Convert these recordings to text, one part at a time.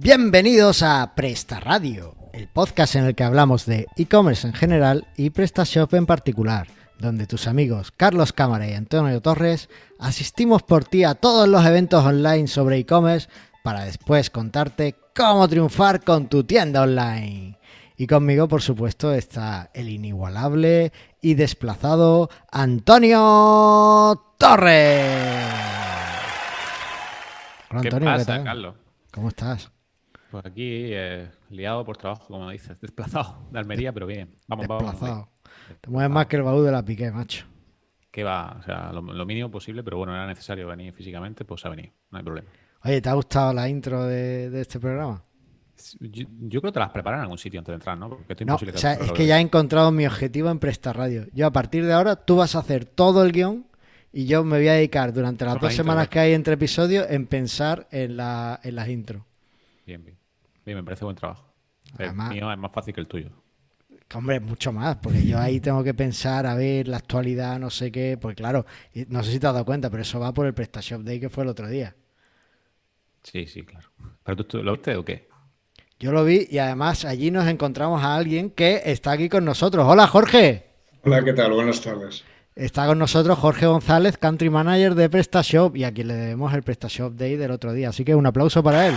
Bienvenidos a Presta Radio, el podcast en el que hablamos de e-commerce en general y PrestaShop en particular, donde tus amigos Carlos Cámara y Antonio Torres asistimos por ti a todos los eventos online sobre e-commerce para después contarte cómo triunfar con tu tienda online. Y conmigo, por supuesto, está el inigualable y desplazado Antonio Torres. Hola, ¿Qué pasa, Carlos? ¿Cómo estás? Pues aquí, eh, liado por trabajo, como dices, desplazado de Almería, pero bien. Vamos, desplazado. vamos. Te mueves más que el baúl de la piqué, macho. Que va, o sea, lo, mínimo posible, pero bueno, era necesario venir físicamente, pues ha venido, no hay problema. Oye, ¿te ha gustado la intro de, este programa? Yo, creo que te las preparan en algún sitio antes de entrar, ¿no? Porque no, o sea, es que ya he encontrado mi objetivo en Presta Radio. Yo a partir de ahora, tú vas a hacer todo el guion y yo me voy a dedicar durante las dos semanas que hay entre episodios en pensar en, la, en las intros. Bien, bien. Bien, me parece buen trabajo. el mío es más fácil que el tuyo. Hombre, mucho más, porque yo ahí tengo que pensar, a ver, la actualidad, no sé qué, porque claro, no sé si te has dado cuenta, pero eso va por el PrestaShop Day que fue el otro día. Sí, sí, claro. ¿Pero tú, lo viste o qué? Yo lo vi y además allí nos encontramos a alguien que está aquí con nosotros. Hola, Jorge. Hola, ¿qué tal? Buenas tardes. Está con nosotros Jorge González, Country Manager de PrestaShop, y aquí le debemos el PrestaShop Day del otro día. Así que un aplauso para él.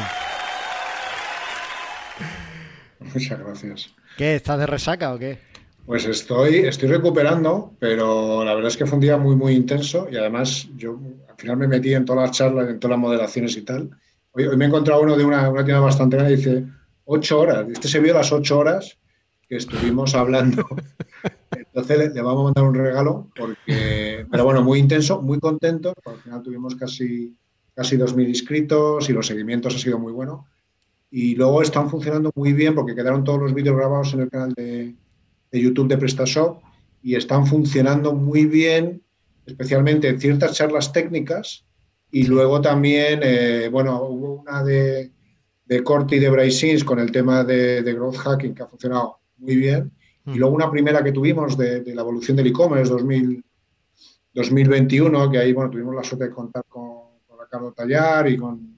Muchas gracias. ¿Qué? ¿Estás de resaca o qué? Pues estoy, estoy recuperando, pero la verdad es que fue un día muy, muy intenso y además yo al final me metí en todas las charlas, en todas las moderaciones y tal. Hoy, me he encontrado uno de una, una tienda bastante grande y dice, ocho horas. Este se vio las ocho horas que estuvimos hablando. Entonces le, vamos a mandar un regalo porque, pero bueno, muy intenso, muy contento. Al final tuvimos casi, casi 2.000 inscritos y los seguimientos ha sido muy bueno. Y luego están funcionando muy bien porque quedaron todos los vídeos grabados en el canal de, YouTube de PrestaShop y están funcionando muy bien, especialmente en ciertas charlas técnicas. Y luego también, eh, bueno, hubo una de, de Corti y de Bryce con el tema de, de, growth hacking que ha funcionado muy bien. Y luego una primera que tuvimos de, la evolución del e-commerce 2021, que ahí bueno, tuvimos la suerte de contar con, Ricardo Tallar y con,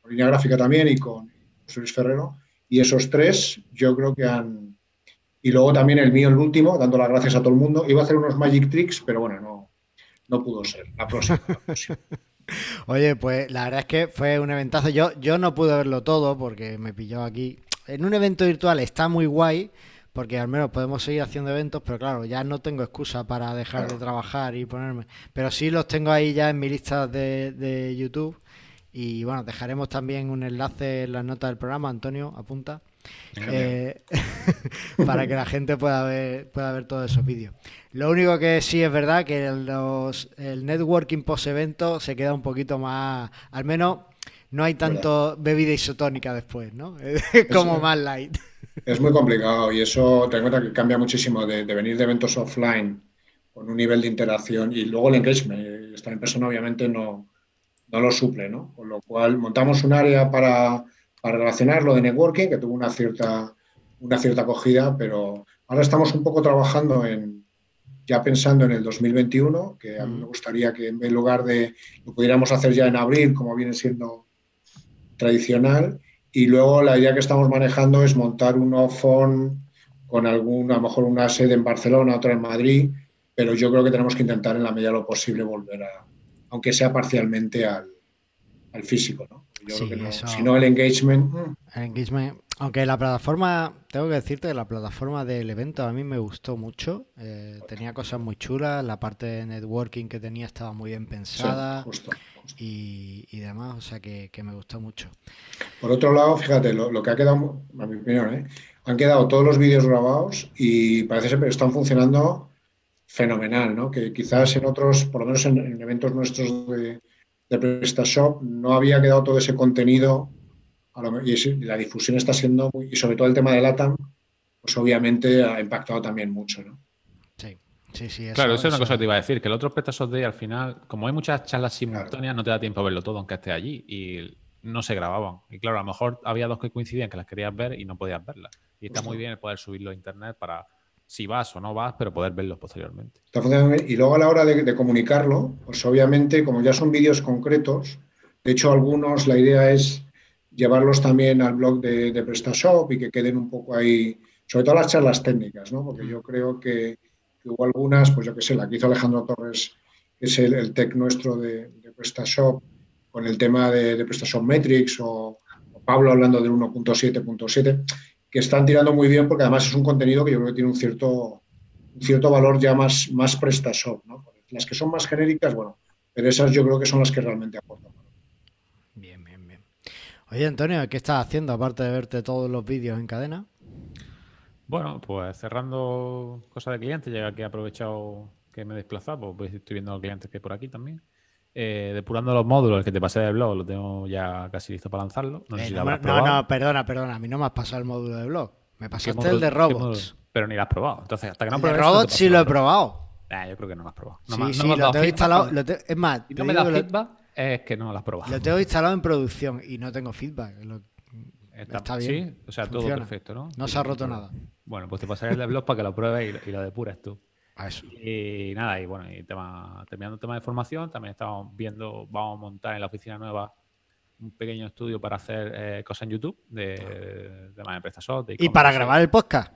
con línea gráfica también y con, Luis Ferrero, y esos tres yo creo que han... Y luego también el mío, el último, dando las gracias a todo el mundo. Iba a hacer unos magic tricks, pero bueno, no, no pudo ser. La próxima. Oye, pues la verdad es que fue un eventazo. Yo, yo no pude verlo todo porque me pilló aquí. En un evento virtual está muy guay porque al menos podemos seguir haciendo eventos, pero claro, ya no tengo excusa para dejar de trabajar y ponerme. Pero sí los tengo ahí ya en mi lista de, de YouTube y bueno, dejaremos también un enlace en las notas del programa, Antonio, apunta, eh, para que la gente pueda ver, pueda ver todos esos vídeos. Lo único que sí es verdad que los, el networking post-evento se queda un poquito más, al menos no hay tanto bebida isotónica después, ¿no? Es como más light. Es muy complicado y eso te cuenta que cambia muchísimo de, de, venir de eventos offline con un nivel de interacción y luego el engagement. Estar en persona obviamente no, no lo suple, ¿no? Con lo cual montamos un área para, para relacionar lo de networking, que tuvo una cierta, una cierta acogida, pero ahora estamos un poco trabajando en, ya pensando en el 2021, que a mí me gustaría que en lugar de lo pudiéramos hacer ya en abril, como viene siendo tradicional, y luego la idea que estamos manejando es montar un off-on con alguna, a lo mejor una sede en Barcelona, otra en Madrid, pero yo creo que tenemos que intentar en la medida de lo posible volver a, aunque sea parcialmente al, físico, ¿no? Si no, el engagement... Mm. El engagement... Aunque la plataforma, tengo que decirte que la plataforma del evento a mí me gustó mucho. Eh, tenía cosas muy chulas, la parte de networking que tenía estaba muy bien pensada Y, demás, o sea que, me gustó mucho. Por otro lado, fíjate, lo, que ha quedado, a mi opinión, ¿eh? han quedado todos los vídeos grabados y parece que están funcionando fenomenal, ¿no? Que quizás en otros, por lo menos en, eventos nuestros de, de PrestaShop, no había quedado todo ese contenido y la difusión está siendo, muy, y sobre todo el tema de LATAM, pues obviamente ha impactado también mucho, ¿no? Sí. Sí, sí, claro, eso, es una cosa que te iba a decir, que el otro PrestaShop Day al final, como hay muchas charlas simultáneas, no te da tiempo a verlo todo aunque esté allí y no se grababan. Y claro, a lo mejor había dos que coincidían que las querías ver y no podías verlas. Y está muy bien el poder subirlo a internet para si vas o no vas, pero poder verlos posteriormente. Y luego a la hora de, comunicarlo, pues obviamente, como ya son vídeos concretos, de hecho algunos la idea es llevarlos también al blog de, de PrestaShop y que queden un poco ahí, sobre todo las charlas técnicas, ¿no? Porque yo creo que, hubo algunas, pues yo qué sé, la que hizo Alejandro Torres, que es el, tech nuestro de, de, PrestaShop, con el tema de, de PrestaShop Metrics o, o Pablo hablando del 1.7.7, que están tirando muy bien porque además es un contenido que yo creo que tiene un cierto, un cierto valor ya más, más PrestaShop, ¿no? Las que son más genéricas, bueno, pero esas yo creo que son las que realmente aportan. Bien, bien, bien. Oye, Antonio, ¿qué estás haciendo aparte de verte todos los vídeos en cadena? Bueno, pues cerrando cosas de clientes, ya que he aprovechado que me he desplazado, pues estoy viendo a los clientes que hay por aquí también. Eh, depurando los módulos, el que te pasé del blog, lo tengo ya casi listo para lanzarlo. No, sé si no, no, no, perdona, perdona, a mí no me has pasado el módulo de blog. Me pasaste el de robots. Pero ni lo has probado. Entonces, hasta que no el de robots sí lo he probado. Ah, yo creo que no lo has probado. No sí, me, sí, lo tengo instalado. Lo te, es más, si no me da feedback, es que no lo has probado. Lo tengo instalado en producción y no tengo feedback. Lo, está, está, bien. Sí, o sea, funciona. todo perfecto, ¿no? No se ha roto nada. Bueno, pues te pasaré el de blog para que lo pruebes y, y lo depures tú. A eso. Y nada, y bueno, y tema, terminando el tema de formación, también estamos viendo, vamos a montar en la oficina nueva un pequeño estudio para hacer eh, cosas en YouTube de, de, de PrestaShop. ¿Y para grabar el podcast?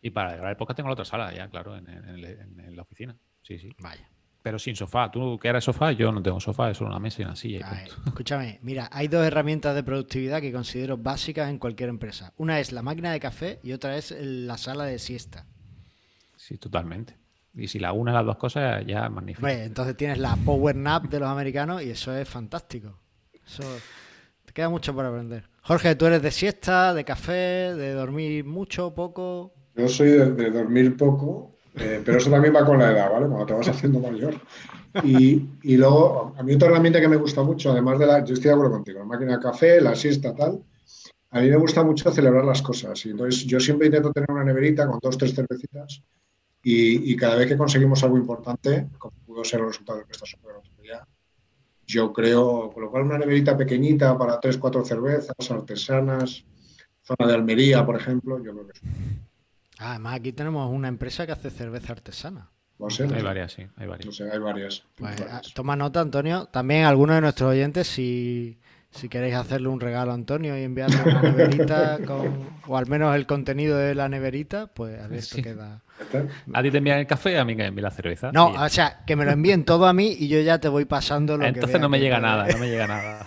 Y para grabar el podcast tengo la otra sala, ya, claro, en, en, en, en la oficina. Sí, sí. Vaya. Pero sin sofá. Tú que eres sofá, yo no tengo sofá, es solo una mesa y una silla. Y Ay, escúchame, mira, hay dos herramientas de productividad que considero básicas en cualquier empresa. Una es la máquina de café y otra es la sala de siesta. Sí, totalmente. Y si la una las dos cosas, ya es magnífico. Entonces tienes la power nap de los americanos y eso es fantástico. Eso te queda mucho por aprender. Jorge, tú eres de siesta, de café, de dormir mucho, poco. Yo soy de, de dormir poco, eh, pero eso también va con la edad, ¿vale? Cuando te vas haciendo mayor. Y, y, luego, a mí otra herramienta que me gusta mucho, además de la, yo estoy de acuerdo contigo, la máquina de café, la siesta, tal, a mí me gusta mucho celebrar las cosas. Y entonces yo siempre intento tener una neverita con dos, tres cervecitas y, y cada vez que conseguimos algo importante, como pudo ser el resultado de esta super día, yo creo, con lo cual una neverita pequeñita para tres, cuatro cervezas artesanas, zona de Almería, por ejemplo, yo creo que es Ah, además, aquí tenemos una empresa que hace cerveza artesana. No sé, no hay sé. varias, sí, hay varias. No sé, hay varias. Pues, hay varias. toma nota, Antonio. También algunos de nuestros oyentes, si, si queréis hacerle un regalo a Antonio y enviarle una neverita con, o al menos el contenido de la neverita, pues a ver, esto Sí. queda. A ti te envían el café, a mí que me envían la cerveza. No, o sea, que me lo envíen todo a mí y yo ya te voy pasando lo que Entonces no me llega nada, no me llega nada.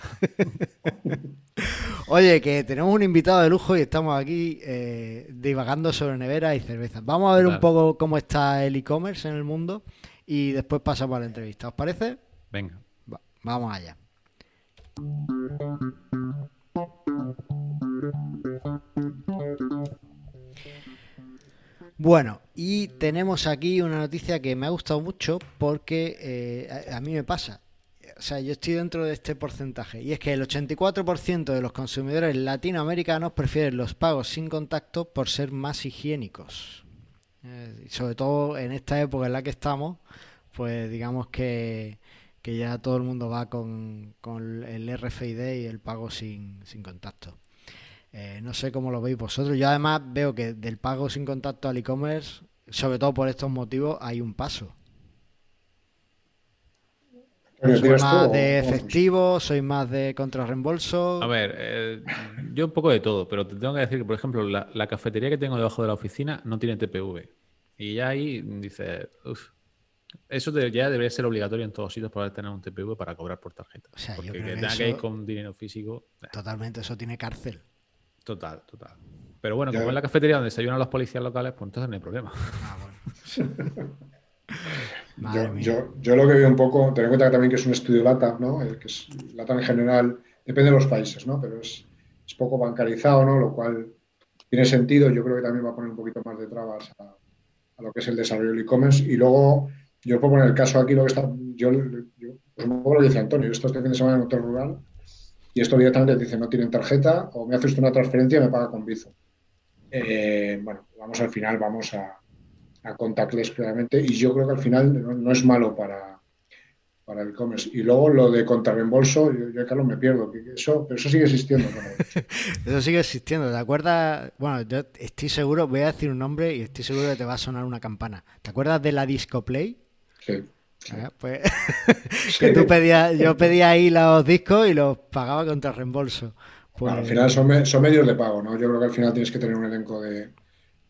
Oye, que tenemos un invitado de lujo y estamos aquí eh, divagando sobre neveras y cervezas. Vamos a ver un poco cómo está el e-commerce en el mundo y después pasamos a la entrevista. ¿Os parece? Venga. Va- vamos allá. Bueno, y tenemos aquí una noticia que me ha gustado mucho porque eh, a, mí me pasa. O sea, yo estoy dentro de este porcentaje. Y es que el 84% de los consumidores latinoamericanos prefieren los pagos sin contacto por ser más higiénicos. Eh, sobre todo en esta época en la que estamos, pues digamos que, que ya todo el mundo va con, con el RFID y el pago sin, sin contacto. Eh, no sé cómo lo veis vosotros. Yo además veo que del pago sin contacto al e-commerce, sobre todo por estos motivos, hay un paso. ¿Quieres ¿Soy tú más de o- efectivo? ¿Soy más de contrarreembolso? A ver, eh, yo un poco de todo, pero te tengo que decir que, por ejemplo, la, la cafetería que tengo debajo de la oficina no tiene TPV. Y ya ahí dices, uff, eso de- ya debería ser obligatorio en todos sitios poder tener un TPV para cobrar por tarjeta. O sea, yo Porque creo que que tenga que ir eso- con dinero físico, eh, Totalmente, eso tiene cárcel. total, total. Pero bueno, Ya. como es la cafetería donde desayunan los policías locales, pues entonces no hay problema. Ah, bueno. Madre Yo, mía. yo, yo lo que veo un poco, ten en cuenta que también que es un estudio LATA, ¿no? El que es LATA en general, depende de los países, ¿no? Pero es, es poco bancarizado, ¿no? Lo cual tiene sentido. Yo creo que también va a poner un poquito más de trabas a, a lo que es el desarrollo del e-commerce. Y luego, yo puedo poner el caso aquí, lo que está, yo, yo pues un poco lo dice Antonio, yo esto este fin de semana en hotel rural y esto directamente te dice no tienen tarjeta o me hace usted una transferencia y me paga con Bizo. Eh, bueno, vamos al final, vamos a, a contactless claramente y yo creo que al final no, es malo para, para el e-commerce. Y luego lo de contrarreembolso, yo, yo Carlos me pierdo, eso, pero eso sigue existiendo. Eso sigue existiendo, ¿te acuerdas? Bueno, yo estoy seguro, voy a decir un nombre y estoy seguro que te va a sonar una campana. ¿Te acuerdas de la Disco Play? Sí. Ah, pues que tú pedías, yo pedía ahí los discos y los pagaba contra reembolso. Pues... al final son, son, medios de pago, ¿no? Yo creo que al final tienes que tener un elenco de,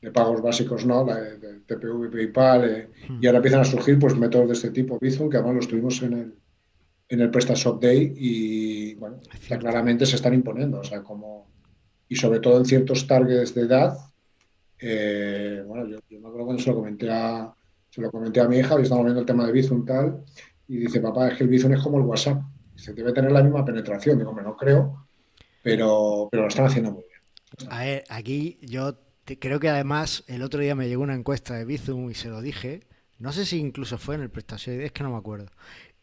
de pagos básicos, ¿no? La de, TPV, PayPal, eh, hmm. y ahora empiezan a surgir pues métodos de este tipo, Bizum, que además los tuvimos en el, en el PrestaShop Day y, bueno, claramente se están imponiendo, o sea, como, y sobre todo en ciertos targets de edad, eh, bueno, yo, yo, me acuerdo cuando se lo comenté a, se lo comenté a mi hija, y estábamos viendo el tema de Bizum tal, y dice, papá, es que el Bizum es como el WhatsApp, se debe tener la misma penetración, digo, me no creo, pero, pero lo están haciendo muy bien. A ver, aquí yo creo que además el otro día me llegó una encuesta de Bizum y se lo dije, no sé si incluso fue en el prestación, es que no me acuerdo,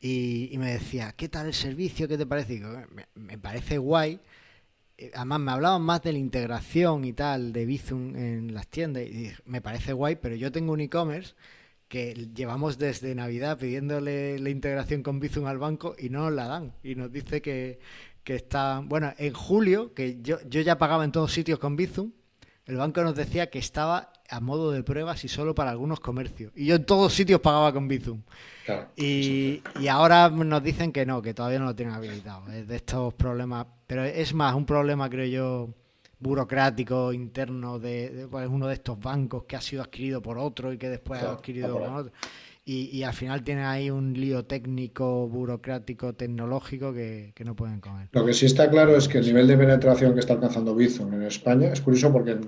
y, me decía, ¿qué tal el servicio? ¿Qué te parece? me, me parece guay, eh, además me hablaban más de la integración y tal de Bizum en las tiendas y me parece guay, pero yo tengo un e-commerce que llevamos desde Navidad pidiéndole la integración con Bizum al banco y no nos la dan. Y nos dice que, está, bueno, en julio, que yo, yo ya pagaba en todos sitios con Bizum, el banco nos decía que estaba a modo de pruebas y solo para algunos comercios. Y yo en todos sitios pagaba con Bizum. y, y, ahora nos dicen que no, que todavía no lo tienen habilitado. Es de estos problemas, pero es más un problema, creo yo, burocrático interno de, pues, uno de estos bancos que ha sido adquirido por otro y que después ha adquirido por otro. Y, al final tiene ahí un lío técnico, burocrático, tecnológico que, no pueden comer. Lo que sí está claro es que el nivel de penetración que está alcanzando Bizum en España es curioso porque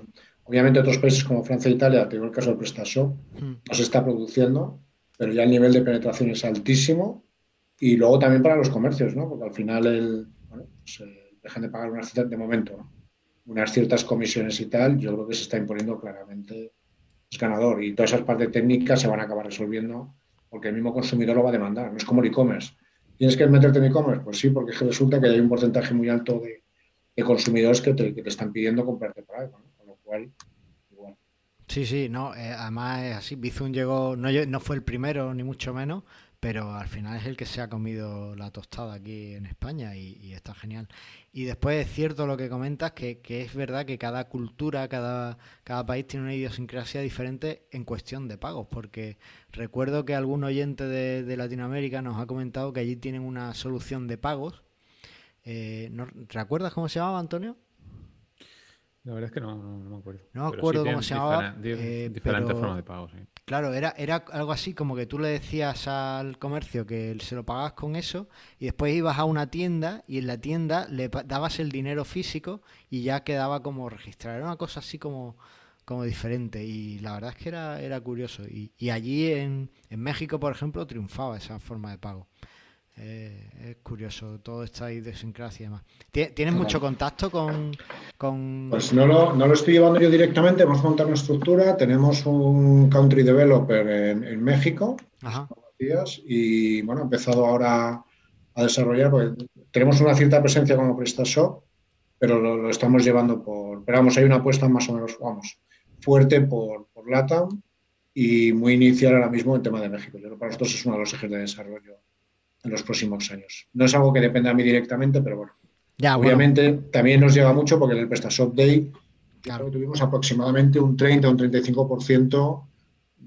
obviamente otros países como Francia e Italia, tengo el caso del PrestaShop, hmm. no se está produciendo, pero ya el nivel de penetración es altísimo y luego también para los comercios, ¿no? Porque al final el, bueno, pues, eh, dejan de pagar unas de momento, ¿no? Unas ciertas comisiones y tal, yo creo que se está imponiendo claramente es ganador y todas esas partes técnicas se van a acabar resolviendo porque el mismo consumidor lo va a demandar, no es como el e-commerce. ¿Tienes que meterte en e-commerce? Pues sí, porque resulta que hay un porcentaje muy alto de, consumidores que te, están pidiendo comprarte por ahí, con lo cual, igual. Sí, sí, no, eh, además es así, Bizum llegó, no, no fue el primero ni mucho menos, pero al final es el que se ha comido la tostada aquí en España y, está genial. Y después es cierto lo que comentas, que, es verdad que cada cultura, cada, país tiene una idiosincrasia diferente en cuestión de pagos, porque recuerdo que algún oyente de, Latinoamérica nos ha comentado que allí tienen una solución de pagos. Eh, ¿Recuerdas cómo se llamaba, Antonio? La verdad es que no, me acuerdo. No me acuerdo cómo se llamaba. Eh, diferentes formas de pago, sí. Claro, era, era algo así como que tú le decías al comercio que se lo pagabas con eso y después ibas a una tienda y en la tienda le dabas el dinero físico y ya quedaba como registrado. Era una cosa así como, como diferente y la verdad es que era, era curioso. Y, y allí en, en México, por ejemplo, triunfaba esa forma de pago. Eh, es curioso todo esta idiosincrasia y demás. ¿Tienes mucho contacto con, Pues no lo, no lo, estoy llevando yo directamente, hemos montado una estructura, tenemos un country developer en, México, y bueno, ha empezado ahora a desarrollar, porque tenemos una cierta presencia como PrestaShop, pero lo, estamos llevando por, pero vamos, hay una apuesta más o menos, vamos, fuerte por, por LATAM y muy inicial ahora mismo en tema de México. Yo para nosotros es uno de los ejes de desarrollo en los próximos años. No es algo que dependa a mí directamente, pero bueno. Ya, Obviamente también nos llega mucho porque en el PrestaShop Day tuvimos aproximadamente un 30 o un 35%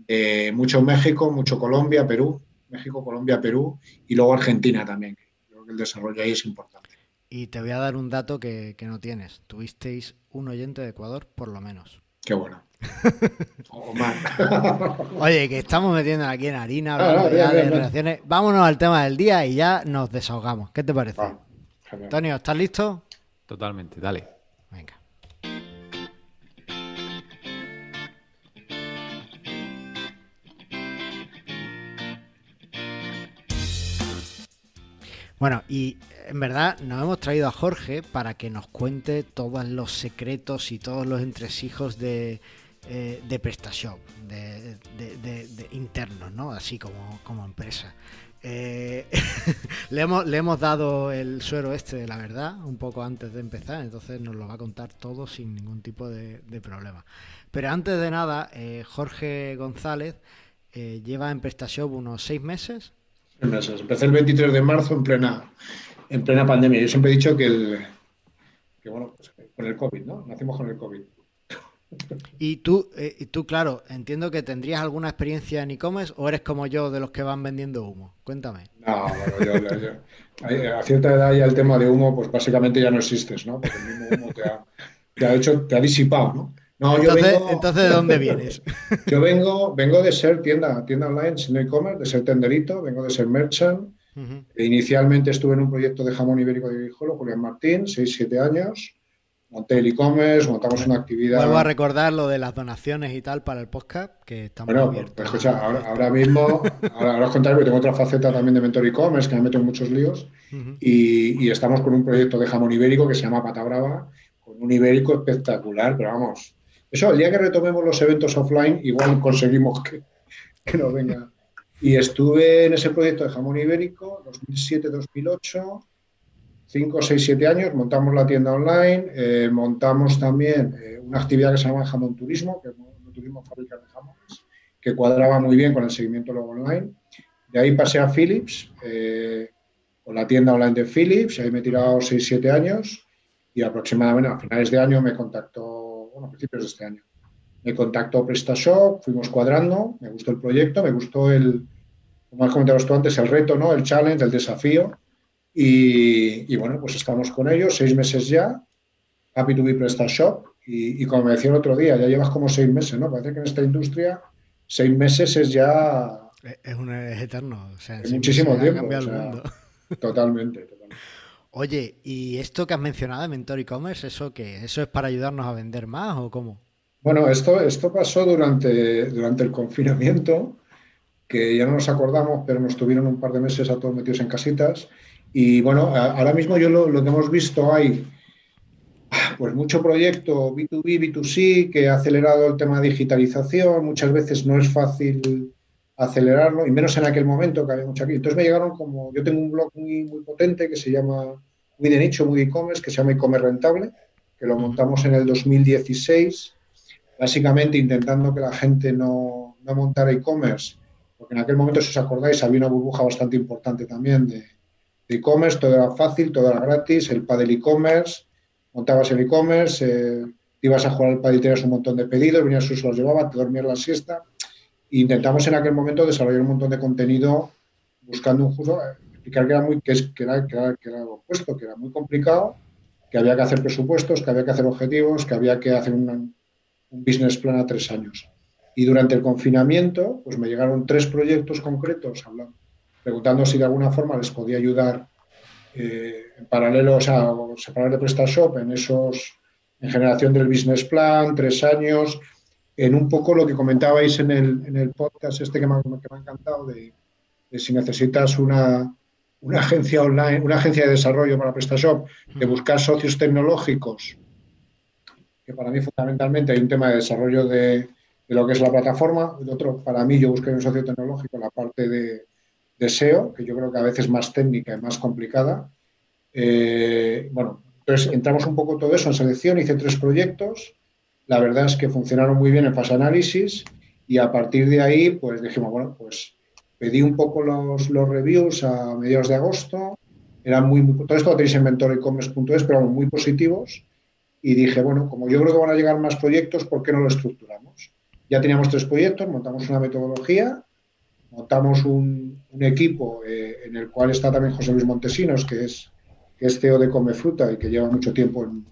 de mucho México, mucho Colombia, Perú, México, Colombia, Perú y luego Argentina también. Creo que el desarrollo ahí es importante. Y te voy a dar un dato que, que no tienes. Tuvisteis un oyente de Ecuador, por lo menos. Qué bueno. Oye, que estamos metiendo aquí en harina, hablando ah, ya de relaciones. Vámonos al tema del día y ya nos desahogamos. ¿Qué te parece? Ah, Antonio, ¿estás listo? Totalmente, dale. Venga. Bueno, y en verdad nos hemos traído a Jorge para que nos cuente todos los secretos y todos los entresijos de, eh, de PrestaShop, de, de, internos, ¿no? Así como, como empresa. Eh, le, hemos, le hemos dado el suero este de la verdad un poco antes de empezar, entonces nos lo va a contar todo sin ningún tipo de, problema. Pero antes de nada, eh, Jorge González lleva en PrestaShop unos seis meses. Meses. Empecé el 23 de marzo en plena, en plena pandemia. Yo siempre he dicho que el, que bueno, pues, con el COVID, ¿no? Nacimos con el COVID. Y tú, eh, tú, claro, entiendo que tendrías alguna experiencia en e-commerce o eres como yo de los que van vendiendo humo. Cuéntame. No, bueno, yo, a cierta edad ya el tema de humo, pues básicamente ya no existes, ¿no? Porque el mismo humo te ha, hecho, te ha disipado, ¿no? No, entonces, yo vengo, entonces, ¿de dónde vienes? Yo vengo, vengo de ser tienda, tienda online, sin e-commerce, de ser tenderito, vengo de ser merchant. Inicialmente estuve en un proyecto de jamón ibérico de Guijolo, Julián Martín, 6-7 años monté el e-commerce, montamos una actividad. Vuelvo a recordar lo de las donaciones y tal para el podcast, que estamos bueno, Pues escucha, ahora, mismo, ahora, os contaré, porque tengo otra faceta también de mentor e-commerce, que me meto en muchos líos, y, estamos con un proyecto de jamón ibérico que se llama Pata Brava, con un ibérico espectacular, pero vamos, eso, el día que retomemos los eventos offline, igual conseguimos que, que nos venga. Y estuve en ese proyecto de jamón ibérico, 2007-2008, 5, 6, 7 años, montamos la tienda online, eh, montamos también eh, una actividad que se llama Jamón Turismo, que fábricas de jamones, que cuadraba muy bien con el seguimiento luego online. De ahí pasé a Philips, eh, con la tienda online de Philips, ahí me he tirado 6, 7 años y aproximadamente a finales de año me contactó, bueno, a principios de este año, me contactó PrestaShop, fuimos cuadrando, me gustó el proyecto, me gustó el, como has comentado tú antes, el reto, ¿no? el challenge, el desafío y, bueno, pues estamos con ellos, seis meses ya, Happy to be PrestaShop, y, y como me decía el otro día, ya llevas como seis meses, ¿no? Parece que en esta industria seis meses es ya... Es, un, es eterno, o sea, es muchísimo tiempo. Totalmente, totalmente. Oye, ¿y esto que has mencionado de Mentor e-commerce, eso qué? ¿Eso es para ayudarnos a vender más o cómo? Bueno, esto, esto pasó durante, durante el confinamiento, que ya no nos acordamos, pero nos tuvieron un par de meses a todos metidos en casitas y bueno, ahora mismo yo lo, que hemos visto hay pues mucho proyecto B2B, B2C que ha acelerado el tema de digitalización, muchas veces no es fácil acelerarlo, y menos en aquel momento que había mucha aquí. Entonces me llegaron como, yo tengo un blog muy, muy potente que se llama, muy de nicho, muy e-commerce, que se llama e-commerce rentable, que lo montamos en el 2016, básicamente intentando que la gente no, no montara e-commerce, porque en aquel momento, si os acordáis, había una burbuja bastante importante también de, e-commerce, todo era fácil, todo era gratis, el padel e-commerce, montabas el e-commerce, eh, ibas a jugar al padel y tenías un montón de pedidos, venías tú, se los llevaba, te dormías la siesta. E intentamos en aquel momento desarrollar un montón de contenido buscando un justo, explicar que era, muy, que, era, que, era, que era lo opuesto, que era muy complicado, que había que hacer presupuestos, que había que hacer objetivos, que había que hacer un business plan a tres años. Y durante el confinamiento, pues me llegaron tres proyectos concretos hablando preguntando si de alguna forma les podía ayudar eh, en paralelo, o sea, separar de PrestaShop en esos, en generación del business plan, tres años, en un poco lo que comentabais en el, en el podcast este que me, que me ha encantado, de, si necesitas una, una, agencia online, una agencia de desarrollo para PrestaShop, de buscar socios tecnológicos, que para mí fundamentalmente hay un tema de desarrollo de, de lo que es la plataforma, el otro, para mí yo busqué un socio tecnológico la parte de, deseo, que yo creo que a veces más técnica y más complicada. Eh, bueno, entonces entramos un poco todo eso en selección, hice tres proyectos, la verdad es que funcionaron muy bien en fase análisis y a partir de ahí pues dijimos, bueno, pues pedí un poco los, los reviews a mediados de agosto, eran muy, todo esto lo tenéis en mentorecommerce.es, pero muy positivos y dije, bueno, como yo creo que van a llegar más proyectos, ¿por qué no lo estructuramos? Ya teníamos tres proyectos, montamos una metodología montamos un, equipo eh, en el cual está también José Luis Montesinos, que es, que es CEO de Come Fruta y que lleva mucho tiempo en,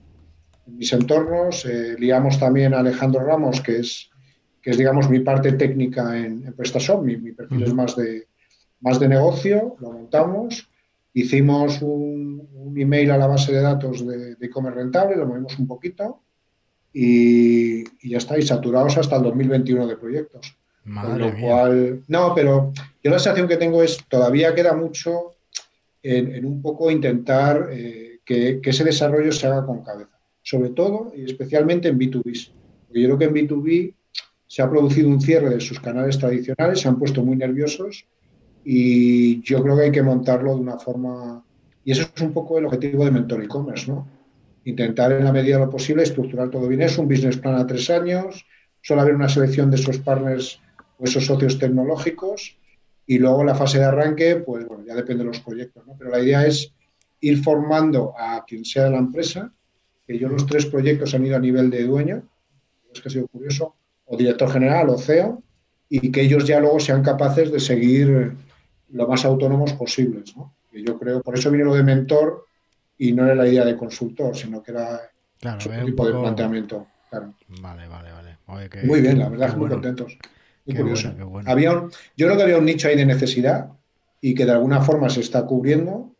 mis entornos. Eh, liamos también a Alejandro Ramos, que es, que es digamos, mi parte técnica en, en PrestaShop, mi, perfil es más de, más de negocio, lo montamos. Hicimos un, email a la base de datos de, de rentable, lo movimos un poquito y, y ya estáis saturados hasta el 2021 de proyectos lo cual, no, pero yo la sensación que tengo es todavía queda mucho en, un poco intentar eh, que, ese desarrollo se haga con cabeza, sobre todo y especialmente en B2B. Porque yo creo que en B2B se ha producido un cierre de sus canales tradicionales, se han puesto muy nerviosos y yo creo que hay que montarlo de una forma, y eso es un poco el objetivo de Mentor e-commerce, ¿no? Intentar en la medida de lo posible estructurar todo bien. Es un business plan a tres años, suele haber una selección de esos partners esos socios tecnológicos y luego la fase de arranque, pues bueno, ya depende de los proyectos, ¿no? Pero la idea es ir formando a quien sea de la empresa, que yo los tres proyectos han ido a nivel de dueño, es que ha sido curioso, o director general o CEO, y que ellos ya luego sean capaces de seguir lo más autónomos posibles. ¿no? Y yo creo, por eso viene lo de mentor y no era la idea de consultor, sino que era Claro, otro tipo de planteamiento. claro. Vale, vale, vale. Oye, Muy bien, la verdad, muy bueno. contentos. Qué curioso. bueno, qué bueno. Había un- yo creo que había un nicho ahí de necesidad y que de alguna forma se está cubriendo,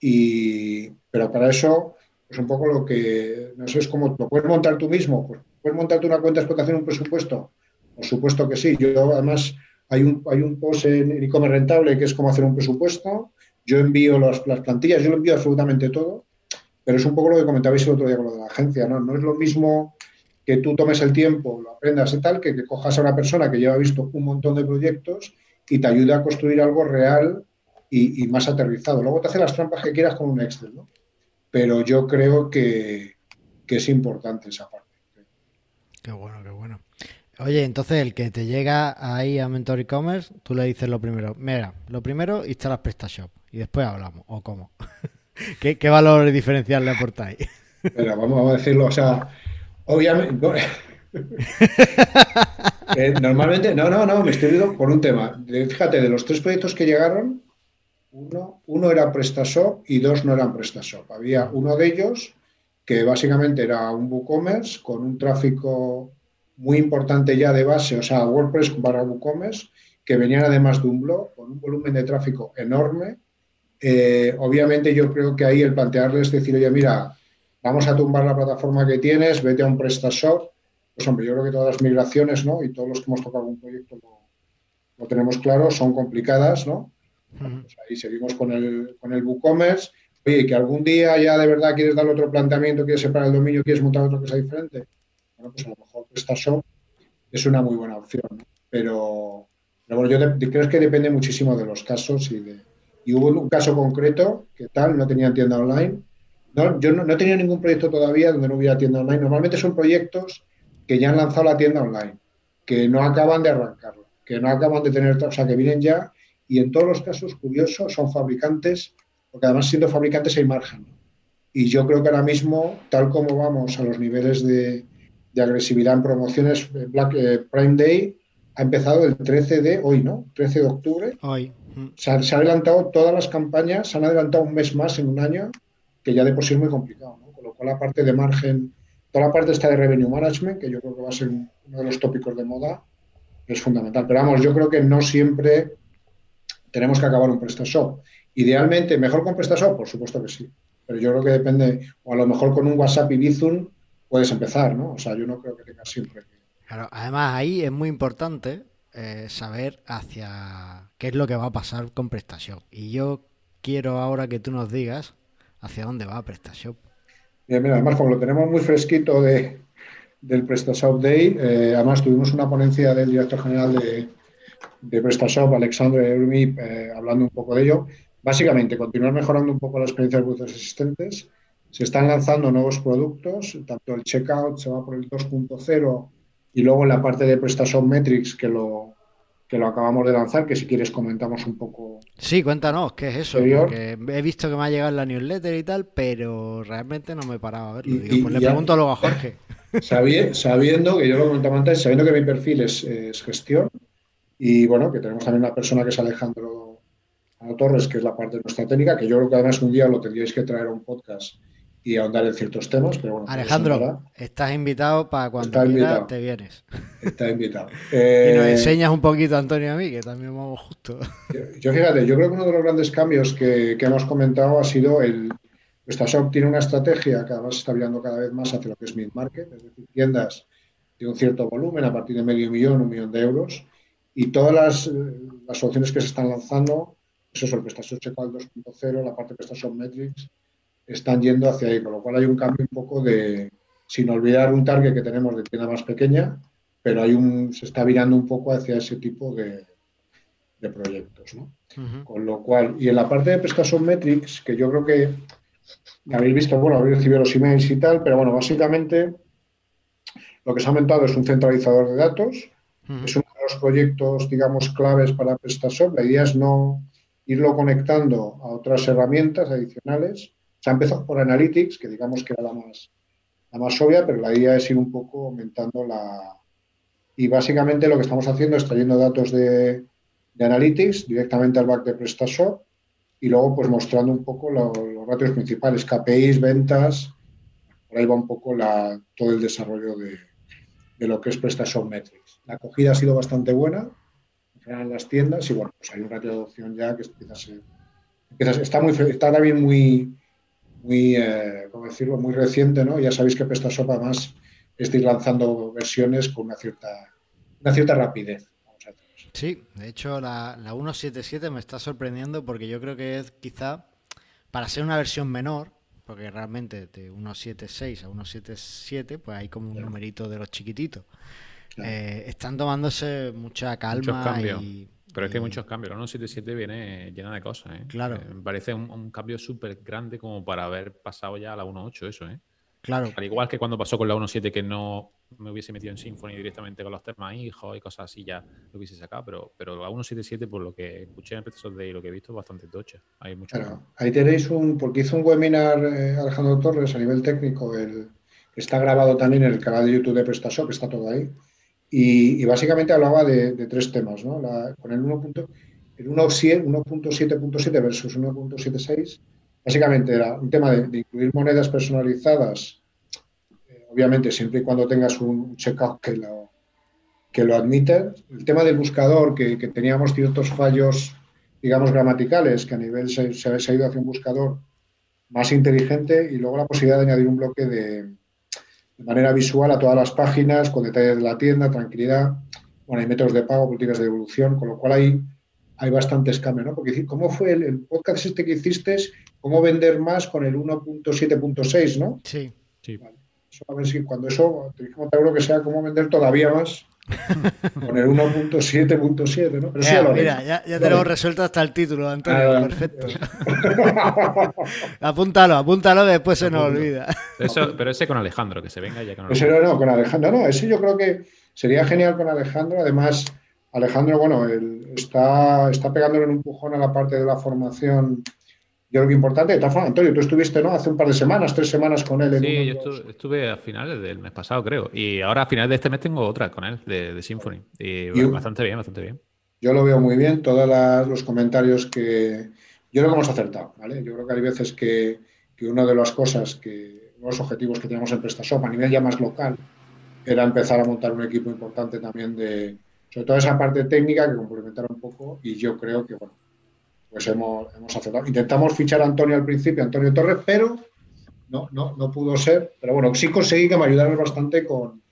y, pero para eso, pues un poco lo que, no sé, es como, ¿lo puedes montar tú mismo? Pues, ¿Puedes montarte una cuenta de explotación, un presupuesto? Por supuesto que sí. Yo, además, hay un, hay un post en e-commerce rentable que es cómo hacer un presupuesto. Yo envío las, las plantillas, yo lo envío absolutamente todo, pero es un poco lo que comentabais el otro día con lo de la agencia, ¿no? No es lo mismo que tú tomes el tiempo, lo aprendas y tal, que, que cojas a una persona que lleva visto un montón de proyectos y te ayude a construir algo real y, y más aterrizado. Luego te hace las trampas que quieras con un Excel, ¿no? Pero yo creo que, que es importante esa parte. Qué bueno, qué bueno. Oye, entonces el que te llega ahí a Mentor e-commerce, tú le dices lo primero. Mira, lo primero instalas PrestaShop y después hablamos. ¿O cómo? ¿Qué, qué valor diferencial le aportáis? Pero vamos, vamos a decirlo, o sea, obviamente. Eh, normalmente, no, no, no, me estoy viendo por un tema. Fíjate, de los tres proyectos que llegaron, uno, uno era PrestaShop y dos no eran PrestaShop. Había uno de ellos que básicamente era un WooCommerce con un tráfico muy importante ya de base, o sea, WordPress para WooCommerce, que venían además de un blog con un volumen de tráfico enorme. Eh, obviamente yo creo que ahí el plantearles decir, oye, mira, vamos a tumbar la plataforma que tienes, vete a un PrestaShop. Pues hombre, yo creo que todas las migraciones, ¿no? Y todos los que hemos tocado algún proyecto lo, lo tenemos claro, son complicadas, ¿no? Pues ahí seguimos con el, con el WooCommerce. Oye, que algún día ya de verdad quieres dar otro planteamiento, quieres separar el dominio, quieres montar otra cosa diferente. Bueno, pues a lo mejor PrestaShop es una muy buena opción. ¿no? Pero, pero bueno, yo de- creo que depende muchísimo de los casos y de, y hubo un caso concreto que tal, no tenían tienda online. No, yo no, no he tenido ningún proyecto todavía donde no hubiera tienda online. Normalmente son proyectos que ya han lanzado la tienda online, que no acaban de arrancarla, que no acaban de tener, o sea, que vienen ya y en todos los casos, curiosos, son fabricantes, porque además siendo fabricantes hay margen. Y yo creo que ahora mismo, tal como vamos a los niveles de, de agresividad en promociones, eh, Black eh, Prime Day ha empezado el 13 de hoy, ¿no? 13 de octubre. Hoy. Se han, se han adelantado todas las campañas, se han adelantado un mes más en un año, que ya de por sí es muy complicado, ¿no? Con lo cual la parte de margen, toda la parte está de revenue management, que yo creo que va a ser uno de los tópicos de moda, es fundamental. Pero vamos, yo creo que no siempre tenemos que acabar un PrestaShop. Idealmente, mejor con PrestaShop, por supuesto que sí. Pero yo creo que depende, o a lo mejor con un WhatsApp y Bizum puedes empezar, ¿no? O sea, yo no creo que tengas siempre. Claro, además ahí es muy importante eh, saber hacia qué es lo que va a pasar con PrestaShop. Y yo quiero ahora que tú nos digas hacia dónde va PrestaShop. Bien, mira, además, como lo tenemos muy fresquito de, del PrestaShop Day, eh, además tuvimos una ponencia del director general de, de PrestaShop, Alexandre Urmi, eh, hablando un poco de ello. Básicamente, continuar mejorando un poco la experiencia de productos existentes. Se están lanzando nuevos productos, tanto el checkout se va por el 2.0 y luego en la parte de PrestaShop Metrics, que lo, que lo acabamos de lanzar, que si quieres comentamos un poco. Sí, cuéntanos, ¿qué es eso? Porque he visto que me ha llegado en la newsletter y tal, pero realmente no me he parado a verlo. Y- Digo, y- pues le pregunto luego a Jorge. Sabi- sabiendo que yo lo comentaba antes, sabiendo que mi perfil es, es gestión y bueno, que tenemos también una persona que es Alejandro Torres, que es la parte de nuestra técnica, que yo creo que además un día lo tendríais que traer a un podcast y ahondar en ciertos temas, pero bueno, Alejandro, estás invitado para cuando Está quieras, invitado. te vienes. está invitado. Y nos Eh, enseñas un poquito Antonio y a mí, que también vamos justo. Yo, yo fíjate, yo creo que uno de los grandes cambios que, que hemos comentado ha sido el. PrestaShop tiene una estrategia que además se está virando cada vez más hacia lo que es mid-market, es decir, tiendas de un cierto volumen, a partir de medio millón, un millón de euros, y todas las, las soluciones que se están lanzando, eso es el PrestaShop Checkout 2.0, la parte de PrestaShop Metrics, están yendo hacia ahí, con lo cual hay un cambio un poco de, sin olvidar un target que tenemos de tienda más pequeña, pero hay un, se está virando un poco hacia ese tipo de, de proyectos, ¿no? Con lo cual, y en la parte de PrestaShop Metrics, que yo creo que habéis visto, bueno, habéis recibido los emails y tal, pero bueno, básicamente lo que se ha aumentado es un centralizador de datos, Ujú. es uno de los proyectos, digamos, claves para PrestaShop. La idea es no irlo conectando a otras herramientas adicionales. Se ha empezado por Analytics, que digamos que era la más, la más obvia, pero la idea es ir un poco aumentando la... Y básicamente lo que estamos haciendo es trayendo datos de, Analytics directamente al back de PrestaShop y luego pues mostrando un poco los ratios principales, KPIs, ventas, por ahí va un poco la, todo el desarrollo de, de lo que es PrestaShop Metrics. La acogida ha sido bastante buena en las tiendas y bueno, pues hay un ratio de adopción ya que empieza a ser, está, muy, está también muy, muy eh, ¿cómo decirlo? muy reciente, ¿no? Ya sabéis que PrestaShop además está lanzando versiones con una cierta, una cierta rapidez. Sí, de hecho la, la 177 me está sorprendiendo porque yo creo que es quizá para ser una versión menor, porque realmente de 176 a 177 pues hay como un numerito de los chiquititos. Eh, están tomándose mucha calma y, pero es que hay muchos cambios. La 177 viene llena de cosas, ¿eh? Claro. Eh, me parece un, un cambio súper grande como para haber pasado ya a la 1.8 eso, ¿eh? Claro. Al igual que cuando pasó con la 1.7 que no me hubiese metido en Symfony directamente con los temas hijos y cosas así, ya lo hubiese sacado, pero, pero la 1.7.7 por lo que escuché en el proceso de y lo que he visto, bastante tocha. Hay mucho claro. Ahí tenéis un, porque hizo un webinar eh, Alejandro Torres a nivel técnico, el, está grabado también en el canal de YouTube de PrestaShop, está todo ahí, y, y básicamente hablaba de, de, tres temas, ¿no? La, con el 1.7.7 versus 1.76 Básicamente era un tema de, de incluir monedas personalizadas, eh, obviamente siempre y cuando tengas un checkout que lo, que lo admite. El tema del buscador, que, que teníamos ciertos fallos, digamos, gramaticales, que a nivel se, se, se, ha ido hacia un buscador más inteligente y luego la posibilidad de añadir un bloque de, de manera visual a todas las páginas, con detalles de la tienda, tranquilidad. Bueno, hay métodos de pago, políticas de devolución, con lo cual hay, hay bastantes cambios, ¿no? Porque ¿cómo fue el, el podcast este que hiciste? cómo vender más con el 1.7.6, ¿no? Sí. sí. Vale. Eso, a ver si cuando eso, te dijimos seguro que sea cómo vender todavía más con el 1.7.7, ¿no? Pero ya, mira, ya, ya tenemos resuelto hasta el título, Antonio. Ah, perfecto. apúntalo, apúntalo, después se nos olvida. Eso, pero ese con Alejandro, que se venga ya con Alejandro. Ese no, con Alejandro, no, ese yo creo que sería genial con Alejandro. Además, Alejandro, bueno, él está, está pegándole un empujón a la parte de la formación yo creo que importante, de todas formas, Antonio, tú estuviste, ¿no? Hace un par de semanas, tres semanas con él. En sí, yo estuve, estuve, a finales del mes pasado, creo. Y ahora a finales de este mes tengo otra con él, de, de Symphony. Y, bueno, bastante bien, bastante bien. Yo lo veo muy bien, todos los comentarios que... Yo creo que hemos acertado, ¿vale? Yo creo que hay veces que, que una de las cosas que... Uno de los objetivos que teníamos en PrestaShop a nivel ya más local era empezar a montar un equipo importante también de... Sobre todo esa parte técnica que complementara un poco y yo creo que, bueno, pues hemos, hemos aceptado. Intentamos fichar a Antonio al principio, Antonio Torres, pero no, no, no pudo ser. Pero bueno, sí conseguí que me ayudaran bastante con,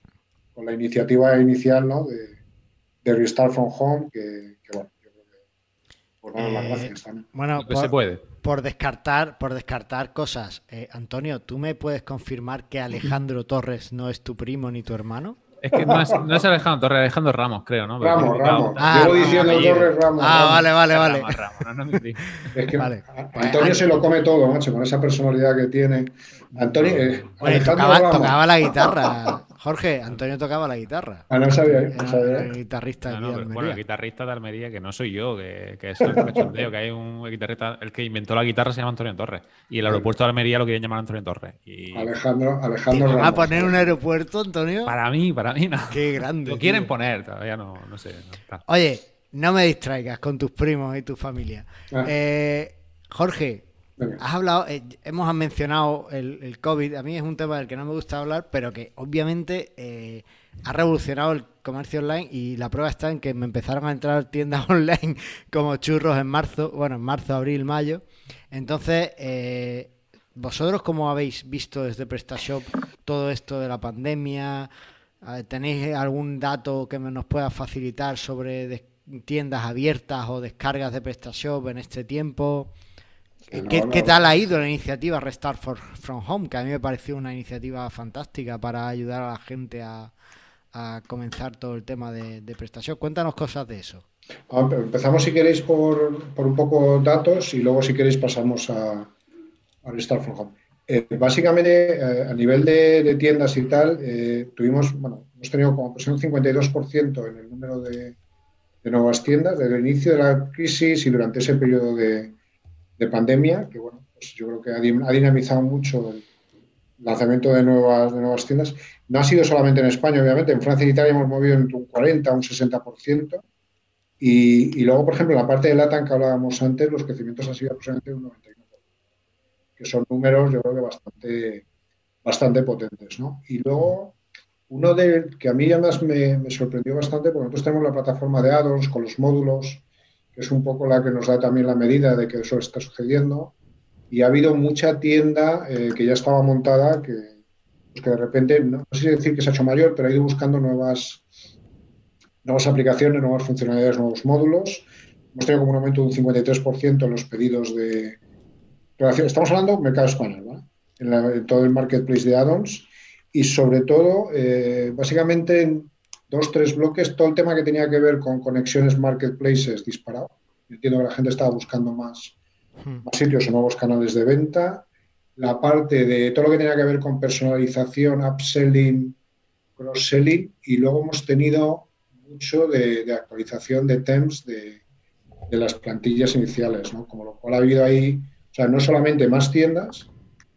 con la iniciativa inicial ¿no? de, de, Restart from Home, que, que bueno, yo creo que por dar eh, las gracias también. Bueno, por, se puede. Por descartar, por descartar cosas, eh, Antonio, ¿tú me puedes confirmar que Alejandro Torres no es tu primo ni tu hermano? Es que no es, no es, Alejandro Torres, Alejandro Ramos, creo, ¿no? Ramos, Ramos. Ah, diciendo Ramos, Torres Ramos. Ah, Ramos. vale, vale, vale. Ramos, Ramos, no, no es es que vale. Antonio se lo come todo, macho, con esa personalidad que tiene. Antonio. Eh, Oye, tocaba, tocaba, la guitarra. Jorge, Antonio tocaba la guitarra. Ah, no sabía, no sabía. El guitarrista no, no, de Bueno, el guitarrista de Almería, que no soy yo, que, que es el cachondeo, que hay un guitarrista, el que inventó la guitarra se llama Antonio Torres. Y el aeropuerto de Almería lo quieren llamar Antonio Torres. Y... Alejandro, Alejandro ¿Te van a poner un aeropuerto, Antonio? Para mí, para mí no. Qué grande. Lo quieren tío. poner, todavía no, no sé. No Oye, no me distraigas con tus primos y tu familia. Ah. Eh, Jorge, Has hablado, eh, hemos mencionado el, COVID, a mí es un tema del que no me gusta hablar, pero que obviamente eh, ha revolucionado el comercio online y la prueba está en que me empezaron a entrar tiendas online como churros en marzo, bueno, en marzo, abril, mayo. Entonces, eh, ¿vosotros cómo habéis visto desde PrestaShop todo esto de la pandemia? ¿Tenéis algún dato que nos pueda facilitar sobre tiendas abiertas o descargas de PrestaShop en este tiempo? ¿Qué, ¿Qué, tal ha ido la iniciativa Restart for, from Home? Que a mí me pareció una iniciativa fantástica para ayudar a la gente a, a comenzar todo el tema de, de, prestación. Cuéntanos cosas de eso. Empezamos, si queréis, por, por un poco datos y luego, si queréis, pasamos a, a Restart from Home. Eh, básicamente, eh, a nivel de, de, tiendas y tal, eh, tuvimos, bueno, hemos tenido como pues, un 52% en el número de, de nuevas tiendas desde el inicio de la crisis y durante ese periodo de de pandemia, que bueno, pues yo creo que ha dinamizado mucho el, lanzamiento de nuevas, de nuevas tiendas. No ha sido solamente en España, obviamente. En Francia y Italia hemos movido entre un 40, un 60%. Y, y luego, por ejemplo, en la parte de LATAM que hablábamos antes, los crecimientos han sido aproximadamente un 91%, que son números, yo creo que bastante, bastante potentes. ¿no? Y luego, uno de que a mí además me, me sorprendió bastante, porque nosotros tenemos la plataforma de addons con los módulos, es un poco la que nos da también la medida de que eso está sucediendo. Y ha habido mucha tienda eh, que ya estaba montada que, pues que de repente, no, sé si decir que se ha hecho mayor, pero ha ido buscando nuevas, nuevas aplicaciones, nuevas funcionalidades, nuevos módulos. Hemos tenido como un aumento de un 53% en los pedidos de... Estamos hablando del mercado español, en, todo el marketplace de add-ons y sobre todo, eh, básicamente en dos, tres bloques, todo el tema que tenía que ver con conexiones marketplaces disparado. Entiendo que la gente estaba buscando más Hmm. más sitios o nuevos canales de venta. La parte de todo lo que tenía que ver con personalización, upselling, cross-selling y luego hemos tenido mucho de, actualización de temps de, de, las plantillas iniciales, ¿no? Como lo cual ha habido ahí, o sea, no solamente más tiendas,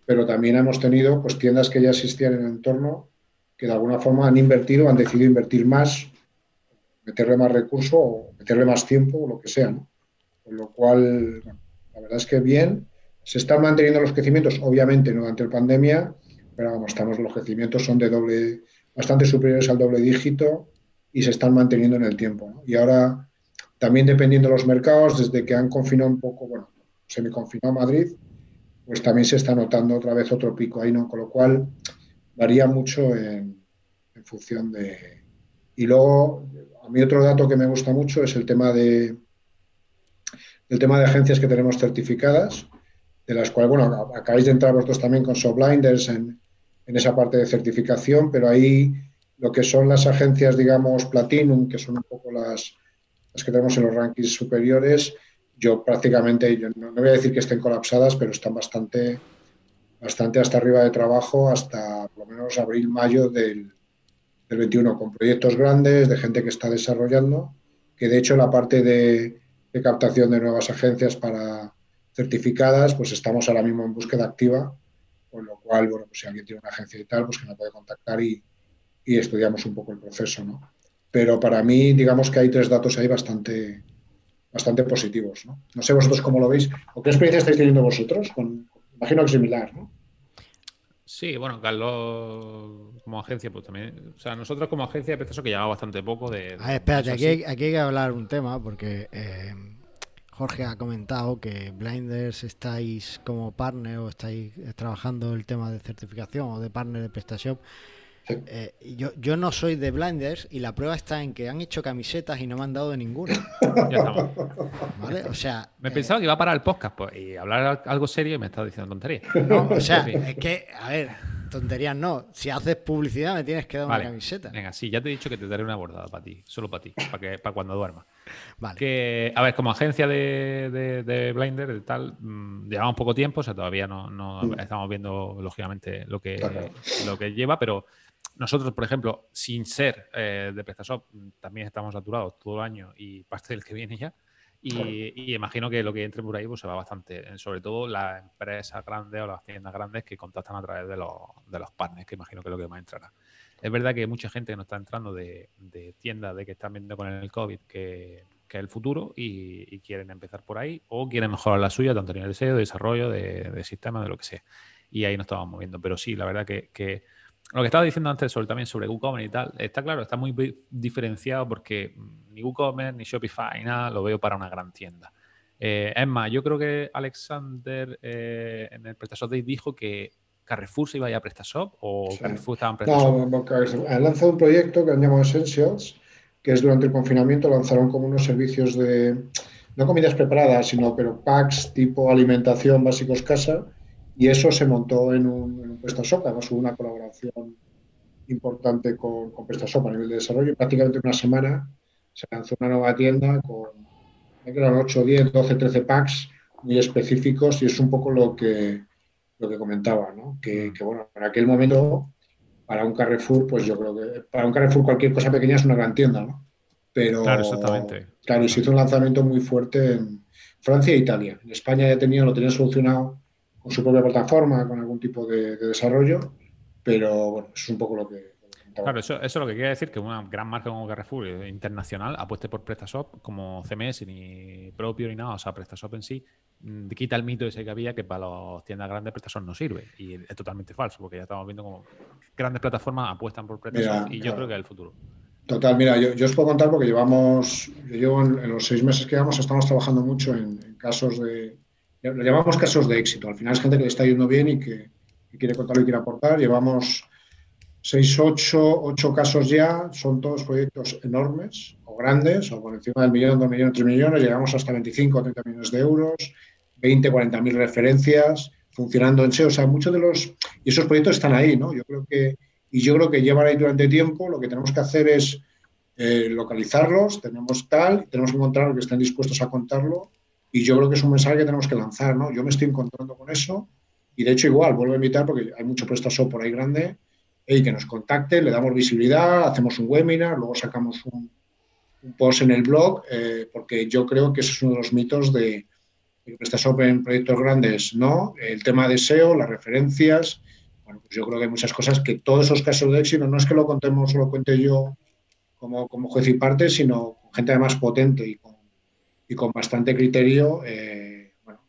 pero también hemos tenido pues, tiendas que ya existían en el entorno que de alguna forma han invertido, han decidido invertir más, meterle más recursos o meterle más tiempo o lo que sea, ¿no? Con lo cual, la verdad es que bien, se están manteniendo los crecimientos, obviamente no durante la pandemia, pero vamos, estamos, los crecimientos son de doble, bastante superiores al doble dígito y se están manteniendo en el tiempo. Y ahora, también dependiendo de los mercados, desde que han confinado un poco, bueno, se me confinó Madrid, pues también se está notando otra vez otro pico ahí, ¿no? Con lo cual, varía mucho en, función de... Y luego, a mí otro dato que me gusta mucho es el tema de, el tema de agencias que tenemos certificadas, de las cuales, bueno, acabáis de entrar vosotros también con Showblinders en, en esa parte de certificación, pero ahí lo que son las agencias, digamos, Platinum, que son un poco las, las que tenemos en los rankings superiores, yo prácticamente, yo no, no, voy a decir que estén colapsadas, pero están bastante, bastante hasta arriba de trabajo, hasta por lo menos abril, mayo del, del 21, con proyectos grandes, de gente que está desarrollando, que de hecho la parte de, captación de nuevas agencias para certificadas, pues estamos ahora mismo en búsqueda activa, con lo cual, bueno, pues si alguien tiene una agencia y tal, pues que nos puede contactar y, y estudiamos un poco el proceso, ¿no? Pero para mí, digamos que hay tres datos ahí bastante, bastante positivos, ¿no? No sé vosotros cómo lo veis, o qué experiencia estáis teniendo vosotros, con, imagino que similar, ¿no? Sí, bueno, Carlos como agencia, pues también. O sea, nosotros como agencia, eso que llevaba bastante poco de. Ah, espérate, aquí hay, aquí hay, que hablar un tema, porque eh, Jorge ha comentado que Blinders estáis como partner o estáis trabajando el tema de certificación o de partner de PrestaShop. Eh, yo, yo no soy de Blinders y la prueba está en que han hecho camisetas y no me han dado de ninguna. Ya estamos. ¿Vale? O sea. Me eh, pensaba que iba a parar el podcast pues, y hablar algo serio y me estaba diciendo tonterías. No, o sea, es que, a ver, tonterías no. Si haces publicidad me tienes que dar vale. una camiseta. Venga, sí, ya te he dicho que te daré una bordada para ti, solo para ti, para, que, para cuando duermas. Vale. Que, a ver, como agencia de, de, de Blinder y tal, mmm, llevamos poco tiempo, o sea, todavía no, no mm. estamos viendo, lógicamente, lo que, claro. lo que lleva, pero nosotros, por ejemplo, sin ser eh, de PrestaShop, también estamos saturados todo el año y parte del que viene ya. Y, y, imagino que lo que entre por ahí pues, se va bastante, sobre todo las empresas grandes o las tiendas grandes que contactan a través de los, de los partners, que imagino que es lo que más entrará. Es verdad que mucha gente que nos está entrando de, de tiendas de que están viendo con el COVID que, que es el futuro y, y, quieren empezar por ahí o quieren mejorar la suya, tanto a nivel de SEO, de desarrollo, de, de sistema, de lo que sea. Y ahí nos estamos moviendo. Pero sí, la verdad que, que lo que estaba diciendo antes sobre, también sobre WooCommerce y tal, está claro, está muy diferenciado porque ni WooCommerce ni Shopify nada lo veo para una gran tienda. Eh, es más, yo creo que Alexander eh, en el PrestaShop Day dijo que Carrefour se iba a ir a PrestaShop o sí. Carrefour estaba en PrestaShop. No, han lanzado un proyecto que han llamado Essentials, que es durante el confinamiento lanzaron como unos servicios de, no comidas preparadas, sino pero packs tipo alimentación básicos casa, y eso se montó en un, en un PrestaShop, además hubo una colaboración importante con, con PrestaShop a nivel de desarrollo. Y prácticamente una semana se lanzó una nueva tienda con, eran 8, 10, 12, 13 packs muy específicos y es un poco lo que, lo que comentaba, ¿no? Que, que, bueno, en aquel momento, para un Carrefour, pues yo creo que para un Carrefour cualquier cosa pequeña es una gran tienda, ¿no? Pero, claro, exactamente. Claro, y se hizo un lanzamiento muy fuerte en Francia e Italia. En España ya tenía, lo tenía solucionado con su propia plataforma, con algún tipo de, desarrollo, pero bueno, eso es un poco lo que... Claro, eso, eso, lo que quiere decir que una gran marca como Carrefour internacional apueste por PrestaShop como CMS ni propio ni nada, o sea, PrestaShop en sí mm, quita el mito ese que había que para las tiendas grandes PrestaShop no sirve y es totalmente falso porque ya estamos viendo como grandes plataformas apuestan por PrestaShop y yo creo que es el futuro. Total, mira, yo, os puedo contar porque llevamos, yo llevo en, los seis meses que llevamos, estamos trabajando mucho en, casos de, lo llamamos casos de éxito. Al final es gente que le está yendo bien y que, quiere contarlo y quiere aportar. Llevamos seis, ocho, ocho casos ya, son todos proyectos enormes o grandes, o por encima del millón, dos millones, tres millones, llegamos hasta 25 o 30 millones de euros, 20, 40 mil referencias, funcionando en SEO. O sea, muchos de los, y esos proyectos están ahí, ¿no? Yo creo que y yo creo que llevan ahí durante tiempo, lo que tenemos que hacer es eh, localizarlos, tenemos tal, tenemos que encontrar los que estén dispuestos a contarlo y yo creo que es un mensaje que tenemos que lanzar, ¿no? Yo me estoy encontrando con eso y de hecho igual, vuelvo a invitar porque hay mucho PrestaShop por ahí grande, y que nos contacte, le damos visibilidad, hacemos un webinar, luego sacamos un, post en el blog, eh, porque yo creo que ese es uno de los mitos de, de PrestaShop en proyectos grandes, ¿no? El tema de SEO, las referencias, bueno, pues yo creo que hay muchas cosas que todos esos casos de éxito no es que lo contemos o lo cuente yo como, como juez y parte, sino con gente además potente y con, y con bastante criterio, eh, bueno,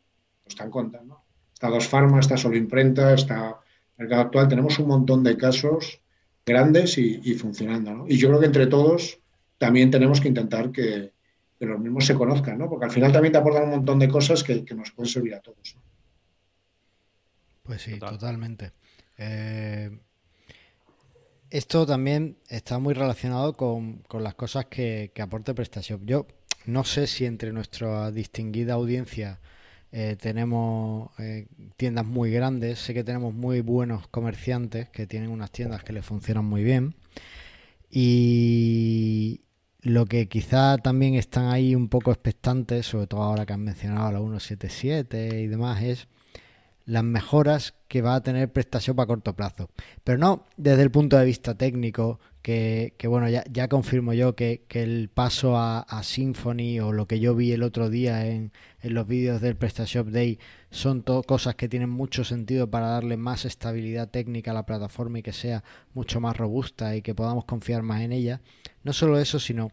lo están contando. Está Dos Farma, está Solo Imprenta, está Mercado Actual, tenemos un montón de casos grandes y, funcionando. ¿no? Y yo creo que entre todos también tenemos que intentar que, los mismos se conozcan, ¿no? porque al final también te aportan un montón de cosas que, nos pueden servir a todos. Pues sí, totalmente. Eh, esto también está muy relacionado con, las cosas que, que aporta PrestaShop. Yo no sé si entre nuestra distinguida audiencia eh, tenemos eh, tiendas muy grandes, sé que tenemos muy buenos comerciantes que tienen unas tiendas que les funcionan muy bien. Y lo que quizá también están ahí un poco expectantes, sobre todo ahora que han mencionado la 177 y demás, es las mejoras que va a tener PrestaShop a corto plazo. Pero no desde el punto de vista técnico, que, bueno, ya, confirmo yo que, el paso a, Symfony o lo que yo vi el otro día en, en los vídeos del PrestaShop Day son todo cosas que tienen mucho sentido para darle más estabilidad técnica a la plataforma y que sea mucho más robusta y que podamos confiar más en ella. No solo eso, sino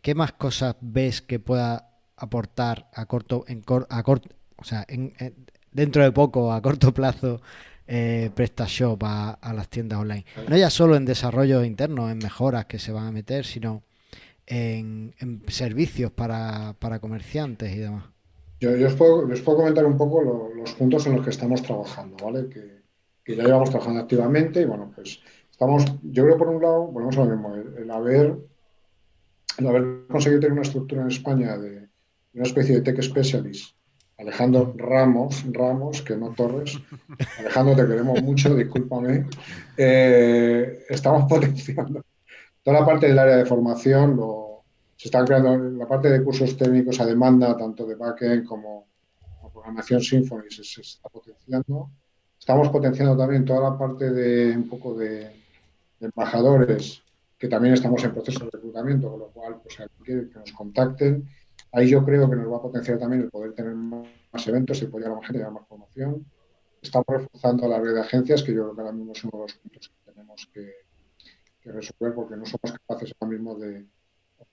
qué más cosas ves que pueda aportar a corto, en a corto, o sea, en, dentro de poco, a corto plazo, eh, PrestaShop a, las tiendas online. No ya solo en desarrollo interno, en mejoras que se van a meter, sino en, servicios para, comerciantes y demás. Yo, os, puedo, comentar un poco los puntos en los que estamos trabajando, ¿vale? Que, ya llevamos trabajando activamente y bueno, pues estamos, yo creo por un lado, volvemos a lo mismo, el, haber, el haber conseguido tener una estructura en España de una especie de tech specialist Alejandro Ramos, Ramos, que no Torres. Alejandro, te queremos mucho, discúlpame. Eh, estamos potenciando toda la parte del área de formación, se están creando la parte de cursos técnicos a demanda, tanto de backend como, como programación Symfony, se, está potenciando. Estamos potenciando también toda la parte de un poco de, embajadores, que también estamos en proceso de reclutamiento, con lo cual, pues, que nos contacten Ahí yo creo que nos va a potenciar también el poder tener más eventos y apoyar a más gente, dar más formación. Estamos reforzando la red de agencias, que yo creo que ahora mismo es uno de los puntos que tenemos que, resolver porque no somos capaces ahora mismo de,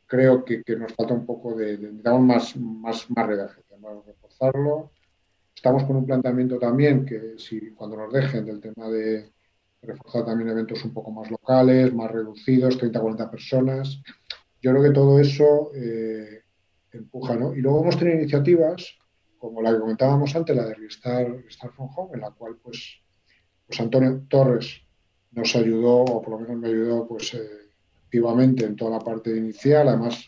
creo que, nos falta un poco de, necesitamos más, más, más red de agencias, a reforzarlo. Estamos con un planteamiento también que si cuando nos dejen del tema de reforzar también eventos un poco más locales, más reducidos, 30, 40 personas. Yo creo que todo eso eh, empuja, ¿no? Y luego hemos tenido iniciativas, como la que comentábamos antes, la de Restart, from Home, en la cual, pues, pues Antonio Torres nos ayudó, o por lo menos me ayudó, pues, eh, activamente en toda la parte inicial. Además,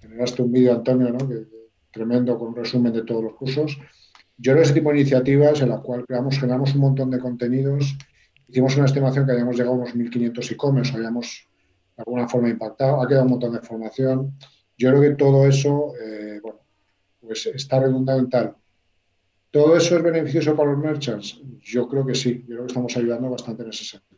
generaste un vídeo, Antonio, ¿no? Que, tremendo, con un resumen de todos los cursos. Yo creo ese tipo de iniciativas en la cual creamos, generamos un montón de contenidos. Hicimos una estimación que habíamos llegado a unos 1.500 e-commerce, habíamos de alguna forma impactado. Ha quedado un montón de información. Yo creo que todo eso, eh, bueno, pues está redundado en tal. ¿Todo eso es beneficioso para los merchants? Yo creo que sí, yo creo que estamos ayudando bastante en ese sentido.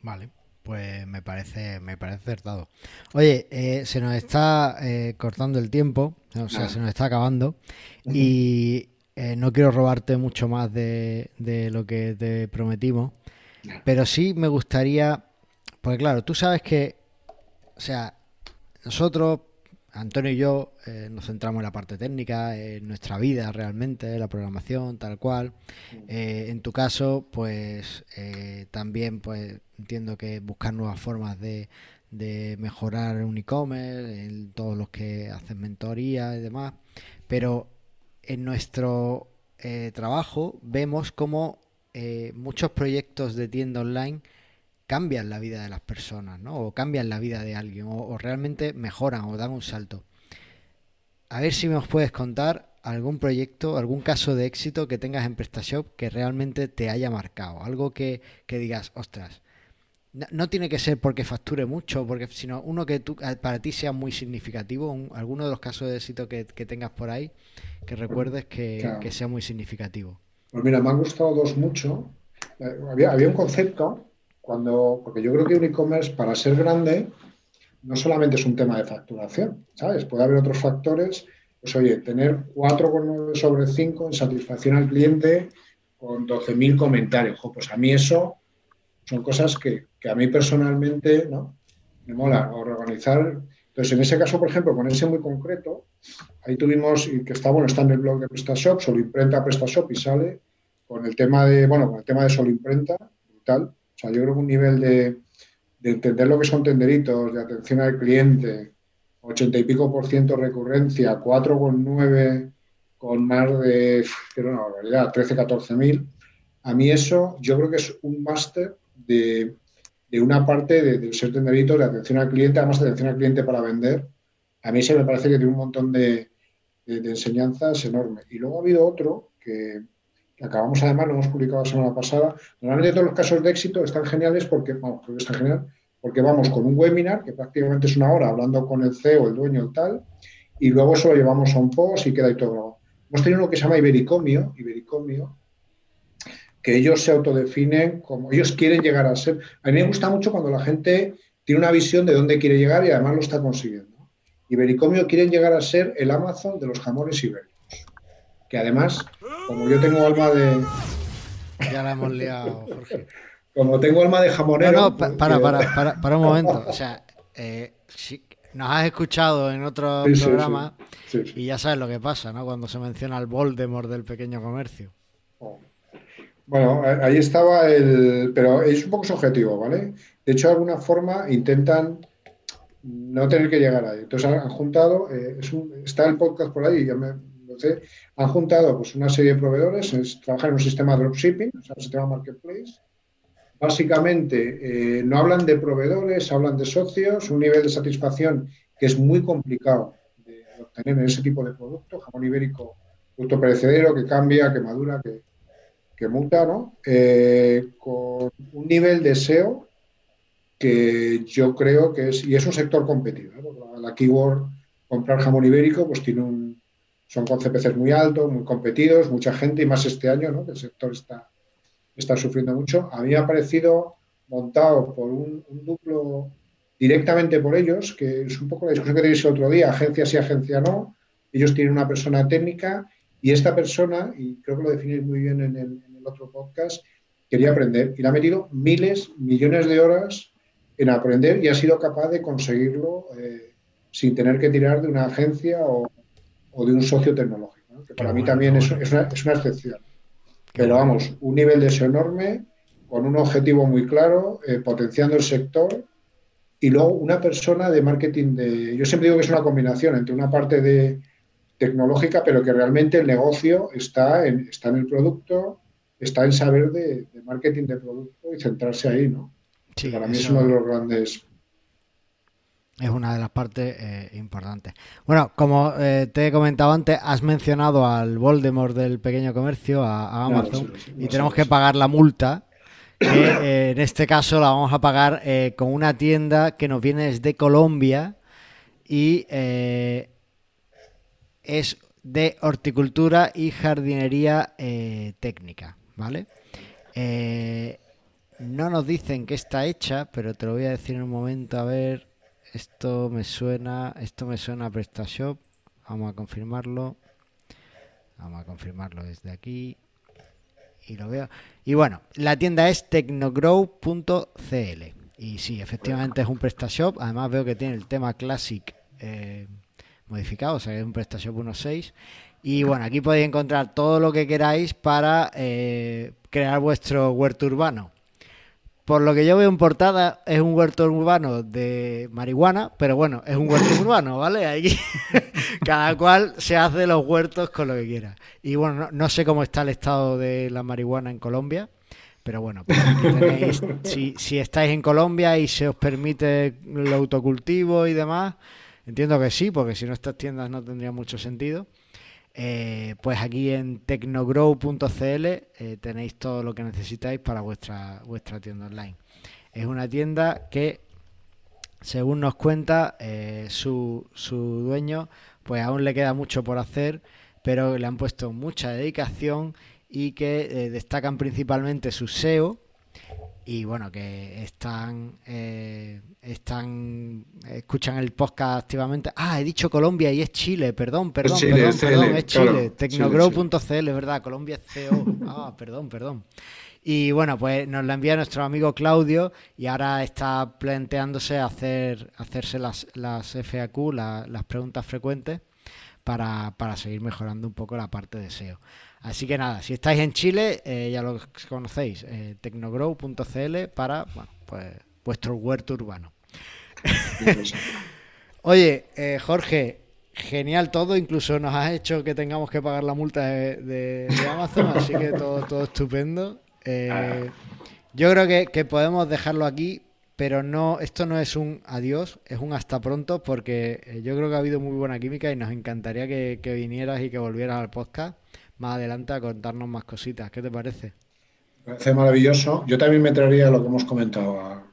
Vale, pues me parece, me parece acertado. Oye, eh, se nos está eh, cortando el tiempo, o sea, se nos está acabando. Y eh, no quiero robarte mucho más de, lo que te prometimos, pero sí me gustaría, porque claro, tú sabes que, o sea, nosotros, Antonio y yo, eh, nos centramos en la parte técnica, en nuestra vida realmente, la programación, tal cual. Eh, en tu caso, pues también, pues entiendo que buscar nuevas formas de, mejorar un e-commerce, en todos los que hacen mentoría y demás, pero en nuestro eh, trabajo vemos cómo eh, muchos proyectos de tienda online cambian la vida de las personas, ¿no? O cambian la vida de alguien, o, realmente mejoran o dan un salto. A ver si nos puedes contar algún proyecto, algún caso de éxito que tengas en PrestaShop que realmente te haya marcado. Algo que, que digas, ostras, no, tiene que ser porque facture mucho, porque sino uno que tú, para ti sea muy significativo, alguno de los casos de éxito que, tengas por ahí, que recuerdes que, sea muy significativo. Pues mira, me han gustado dos mucho. Eh, había, había un concepto cuando, porque yo creo que un e-commerce para ser grande no solamente es un tema de facturación, ¿sabes? Puede haber otros factores. Pues oye, tener 4,9 sobre 5 en satisfacción al cliente con 12.000 comentarios. pues a mí eso son cosas que, a mí personalmente ¿no? me mola organizar. Entonces, en ese caso, por ejemplo, con ese muy concreto, ahí tuvimos, y que está, bueno, está en el blog de PrestaShop, solo imprenta PrestaShop y sale con el tema de, bueno, con el tema de solo imprenta, tal. O sea, yo creo que un nivel de, entender lo que son tenderitos, de atención al cliente, 80 y pico por ciento recurrencia, 4,9 con más de, pero una barbaridad, 13, 14 mil. A mí eso, yo creo que es un máster de, una parte del ser tenderito, de atención al cliente, además de atención al cliente para vender. A mí se me parece que tiene un montón de, enseñanzas enormes. Y luego ha habido otro que, acabamos además, lo hemos publicado la semana pasada. Normalmente todos los casos de éxito están geniales porque, vamos, porque están genial, porque vamos con un webinar, que prácticamente es una hora, hablando con el CEO, el dueño y tal, y luego eso lo llevamos a un post y queda ahí todo Hemos tenido uno que se llama Ibericomio, Ibericomio, que ellos se autodefinen como ellos quieren llegar a ser. A mí me gusta mucho cuando la gente tiene una visión de dónde quiere llegar y además lo está consiguiendo. Ibericomio quieren llegar a ser el Amazon de los jamones ibéricos. Que además, como yo tengo alma de. Ya la hemos liado, Jorge. Como tengo alma de jamonero. No, no, pues, para, para, para, para, un momento. O sea, eh, nos has escuchado en otro programa y ya sabes lo que pasa, ¿no? Cuando se menciona el Voldemort del pequeño comercio. Oh. Bueno, ahí estaba el. Pero es un poco subjetivo, ¿vale? De hecho, de alguna forma intentan no tener que llegar ahí. Entonces han juntado, eh, está el podcast por ahí, ya me han juntado pues, una serie de proveedores, es, trabajan en un sistema dropshipping, o sea, un sistema marketplace. Básicamente, eh, no hablan de proveedores, hablan de socios, un nivel de satisfacción que es muy complicado de obtener en ese tipo de producto, jamón ibérico, producto perecedero, que cambia, que madura, que, que muta, ¿no? Eh, con un nivel de SEO que yo creo que es, y es un sector competido. La, keyword comprar jamón ibérico, pues tiene un, son con CPCs muy altos, muy competidos, mucha gente, y más este año, ¿no? El sector está, está sufriendo mucho. A mí me ha parecido montado por un, duplo directamente por ellos, que es un poco la discusión que tenéis el otro día, agencia sí, agencia no. Ellos tienen una persona técnica y esta persona, y creo que lo definéis muy bien en el, otro podcast, quería aprender y le ha metido miles, millones de horas en aprender y ha sido capaz de conseguirlo eh, sin tener que tirar de una agencia o, de un socio tecnológico, que para mí también es, una, excepción. Pero vamos, un nivel de eso enorme, con un objetivo muy claro, eh, potenciando el sector y luego una persona de marketing de... Yo siempre digo que es una combinación entre una parte de tecnológica, pero que realmente el negocio está en, está en el producto, está en saber de, marketing de producto y centrarse ahí, ¿no? Sí, Para mí es uno de los grandes es una de las partes eh, importantes. Bueno, como eh, te he comentado antes, has mencionado al Voldemort del pequeño comercio, a, Amazon, y tenemos que pagar la multa. Que eh, en este caso la vamos a pagar con una tienda que nos viene desde Colombia y es de horticultura y jardinería técnica. ¿vale? No nos dicen que está hecha, pero te lo voy a decir en un momento. A ver, esto me suena, esto me suena a PrestaShop. Vamos a confirmarlo. Vamos a confirmarlo desde aquí. Y lo veo. Y bueno, la tienda es tecnogrow.cl. Y sí, efectivamente es un PrestaShop. Además veo que tiene el tema Classic eh, modificado, o sea que es un PrestaShop 1.6. Y bueno, aquí podéis encontrar todo lo que queráis para eh, crear vuestro huerto urbano. Por lo que yo veo en portada, es un huerto urbano de marihuana, pero bueno, es un huerto urbano, ¿vale? Aquí cada cual se hace los huertos con lo que quiera. Y bueno, no, sé cómo está el estado de la marihuana en Colombia, pero bueno, pues tenéis, si, si estáis en Colombia y se os permite el autocultivo y demás, entiendo que sí, porque si no estas tiendas no tendría mucho sentido. Eh, pues aquí en tecnogrow.cl eh, tenéis todo lo que necesitáis para vuestra, vuestra tienda online. Es una tienda que, según nos cuenta eh, su, su dueño, pues aún le queda mucho por hacer, pero le han puesto mucha dedicación y que destacan principalmente su SEO y bueno, que están, eh, están, escuchan el podcast activamente. Ah, he dicho Colombia y es Chile, perdón, perdón, perdón, perdón, es Chile. Tecnogrow.cl, ¿verdad? Colombia es CO. Ah, perdón, perdón. Y bueno, pues nos la envía nuestro amigo Claudio y ahora está planteándose hacer, hacerse las, las FAQ, las preguntas frecuentes, para, para seguir mejorando un poco la parte de SEO. Así que nada, si estáis en Chile, eh, ya lo conocéis, eh, tecnogrow.cl para bueno, pues, vuestro huerto urbano. Oye, eh, Jorge, genial todo, incluso nos has hecho que tengamos que pagar la multa de, Amazon, así que todo, todo estupendo. yo creo que, podemos dejarlo aquí, pero no, esto no es un adiós, es un hasta pronto, porque yo creo que ha habido muy buena química y nos encantaría que vinieras y que volvieras al podcast más adelante a contarnos más cositas. ¿Qué te parece? Me parece maravilloso. Yo también me traería lo que hemos comentado a,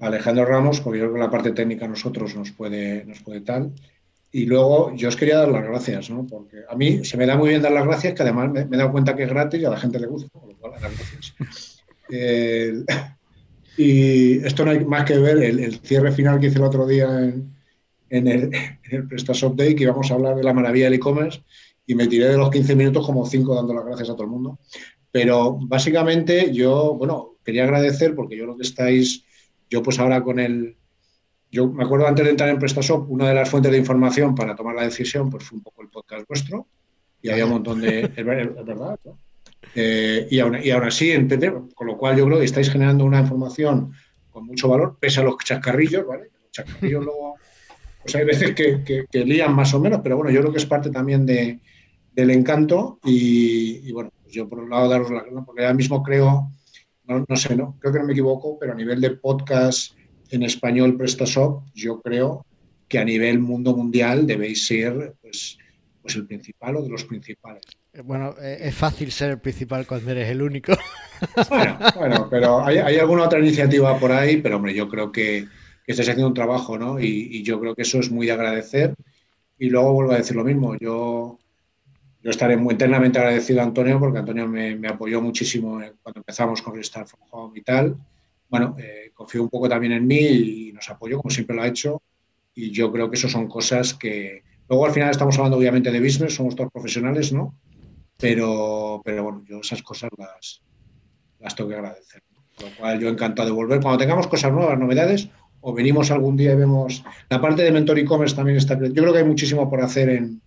Alejandro Ramos, porque yo creo que la parte técnica a nosotros nos puede, nos puede tal. Y luego yo os quería dar las gracias, ¿no? Porque a mí se me da muy bien dar las gracias, que además me, he dado cuenta que es gratis y a la gente le gusta, por lo cual las gracias. y esto no hay más que ver el, cierre final que hice el otro día en, en el, en el PrestaShop Day, que íbamos a hablar de la maravilla del e-commerce y me tiré de los 15 minutos como 5 dando las gracias a todo el mundo. Pero básicamente yo, bueno, quería agradecer porque yo lo que estáis, yo pues ahora con el, yo me acuerdo antes de entrar en PrestaShop, una de las fuentes de información para tomar la decisión pues fue un poco el podcast vuestro y había un montón de, es, verdad, eh, y, aún, y así, con lo cual yo creo que estáis generando una información con mucho valor, pese a los chascarrillos, ¿vale? Los chascarrillos luego, pues hay veces que, que, que lían más o menos, pero bueno, yo creo que es parte también de, del encanto y, bueno, pues yo por un lado daros la porque ahora mismo creo, no, sé, no, creo que no me equivoco, pero a nivel de podcast en español PrestaShop, yo creo que a nivel mundo mundial debéis ser pues, pues el principal o de los principales. Eh, bueno, eh, es fácil ser el principal cuando eres el único. Bueno, pero hay, alguna otra iniciativa por ahí, pero hombre, yo creo que, que estáis haciendo un trabajo, ¿no? Y, y, yo creo que eso es muy de agradecer. Y luego vuelvo a decir lo mismo, yo yo estaré muy eternamente agradecido a Antonio porque Antonio me, apoyó muchísimo cuando empezamos con Restart from Home y tal. Bueno, eh, confío un poco también en mí y nos apoyó como siempre lo ha hecho. Y yo creo que eso son cosas que... Luego al final estamos hablando obviamente de business, somos todos profesionales, ¿no? Pero, pero bueno, yo esas cosas las, las tengo que agradecer. Con lo cual yo encantado de volver. Cuando tengamos cosas nuevas, novedades, o venimos algún día y vemos... La parte de Mentor e-commerce también está... Yo creo que hay muchísimo por hacer en,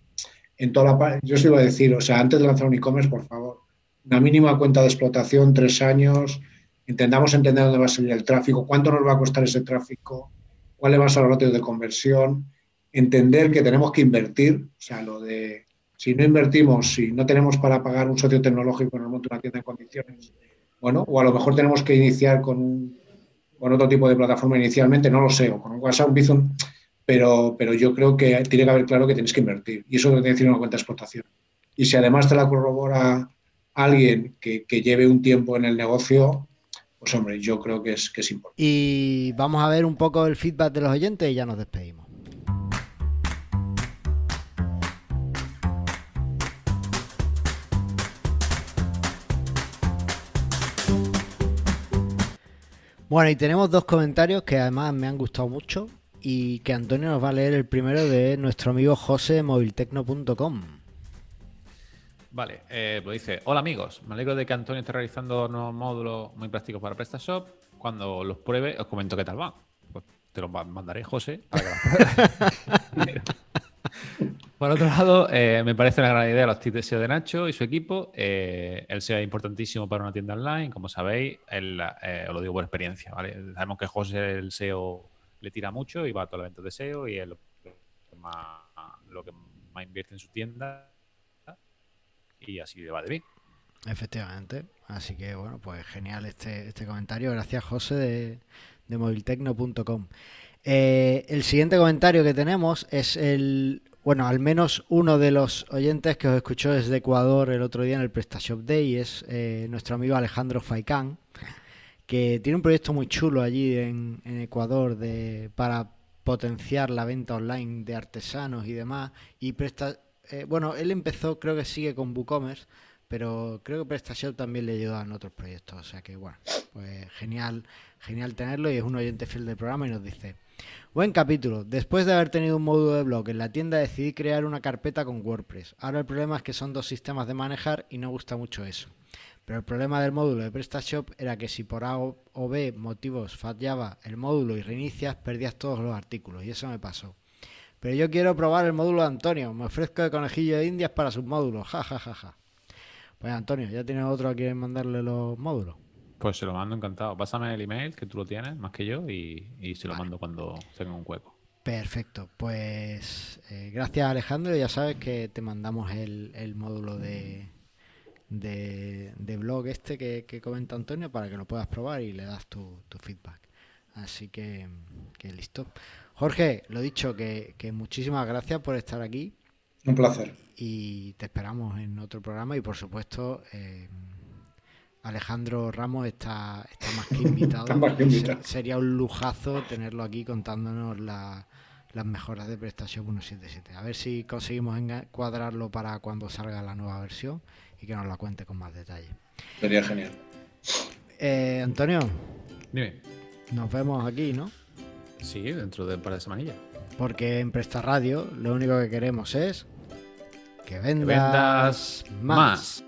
en toda la Yo os iba a decir, o sea, antes de lanzar un e-commerce, por favor, una mínima cuenta de explotación, tres años, intentamos entender dónde va a salir el tráfico, cuánto nos va a costar ese tráfico, cuál va a ser el ratio de conversión, entender que tenemos que invertir, o sea, lo de si no invertimos, si no tenemos para pagar un socio tecnológico en el monto de una tienda en condiciones, bueno, o a lo mejor tenemos que iniciar con, con otro tipo de plataforma inicialmente, no lo sé, o con un WhatsApp, un pero, pero yo creo que tiene que haber claro que tienes que invertir y eso tiene que decir una cuenta de explotación. Y si además te la corrobora alguien que, que, lleve un tiempo en el negocio, pues hombre, yo creo que es, que es importante. Y vamos a ver un poco el feedback de los oyentes y ya nos despedimos. Bueno, y tenemos dos comentarios que además me han gustado mucho y que Antonio nos va a leer el primero de nuestro amigo José moviltecno.com. Vale, eh, pues dice, hola amigos, me alegro de que Antonio esté realizando nuevos módulos muy prácticos para PrestaShop. Cuando los pruebe, os comento qué tal van. Pues te los mandaré, José, para que. Por otro lado, eh, me parece una gran idea los tips de SEO de Nacho y su equipo. Eh, el SEO es importantísimo para una tienda online, como sabéis, os lo digo por experiencia, ¿vale? Sabemos que José el SEO le tira mucho y va a todos los eventos de SEO y es lo que más, lo que más invierte en su tienda y así va de bien. Efectivamente. Así que bueno, pues genial este, este comentario. Gracias José de, de moviltecno.com. Eh, el siguiente comentario que tenemos es el, bueno, al menos uno de los oyentes que os escuchó desde Ecuador el otro día en el PrestaShop Day es eh, nuestro amigo Alejandro Faicán, que tiene un proyecto muy chulo allí en, Ecuador de, para potenciar la venta online de artesanos y demás. Y presta, eh, bueno, él empezó, creo que sigue con WooCommerce, pero creo que PrestaShop también le ayuda en otros proyectos. O sea que bueno, pues genial, genial tenerlo y es un oyente fiel del programa y nos dice, buen capítulo, después de haber tenido un módulo de blog en la tienda decidí crear una carpeta con WordPress. Ahora el problema es que son dos sistemas de manejar y no gusta mucho eso. Pero el problema del módulo de PrestaShop era que si por A o B motivos fallaba el módulo y reinicias, perdías todos los artículos y eso me pasó. Pero yo quiero probar el módulo de Antonio. Me ofrezco de conejillo de indias para sus módulos. Ja, ja, ja, ja. Pues Antonio, ¿ya tienes otro a quien mandarle los módulos? Pues se lo mando encantado. Pásame el email, que tú lo tienes más que yo, y, se lo mando cuando tenga un hueco. Perfecto. Pues eh, gracias Alejandro. Ya sabes que te mandamos el, módulo de, de, blog este que, comenta Antonio para que lo puedas probar y le das tu, tu feedback. Así que, que listo. Jorge, lo dicho, que, muchísimas gracias por estar aquí. Un placer. Y te esperamos en otro programa y por supuesto eh, Alejandro Ramos está, está más que invitado. Sería un lujazo tenerlo aquí contándonos las mejoras de PrestaShop 177. A ver si conseguimos cuadrarlo para cuando salga la nueva versión y que nos la cuente con más detalle. Sería genial. Eh, Antonio. Dime. Nos vemos aquí, ¿no? Sí, dentro de un par de semanillas. Porque en Presta Radio lo único que queremos es que vendas, más.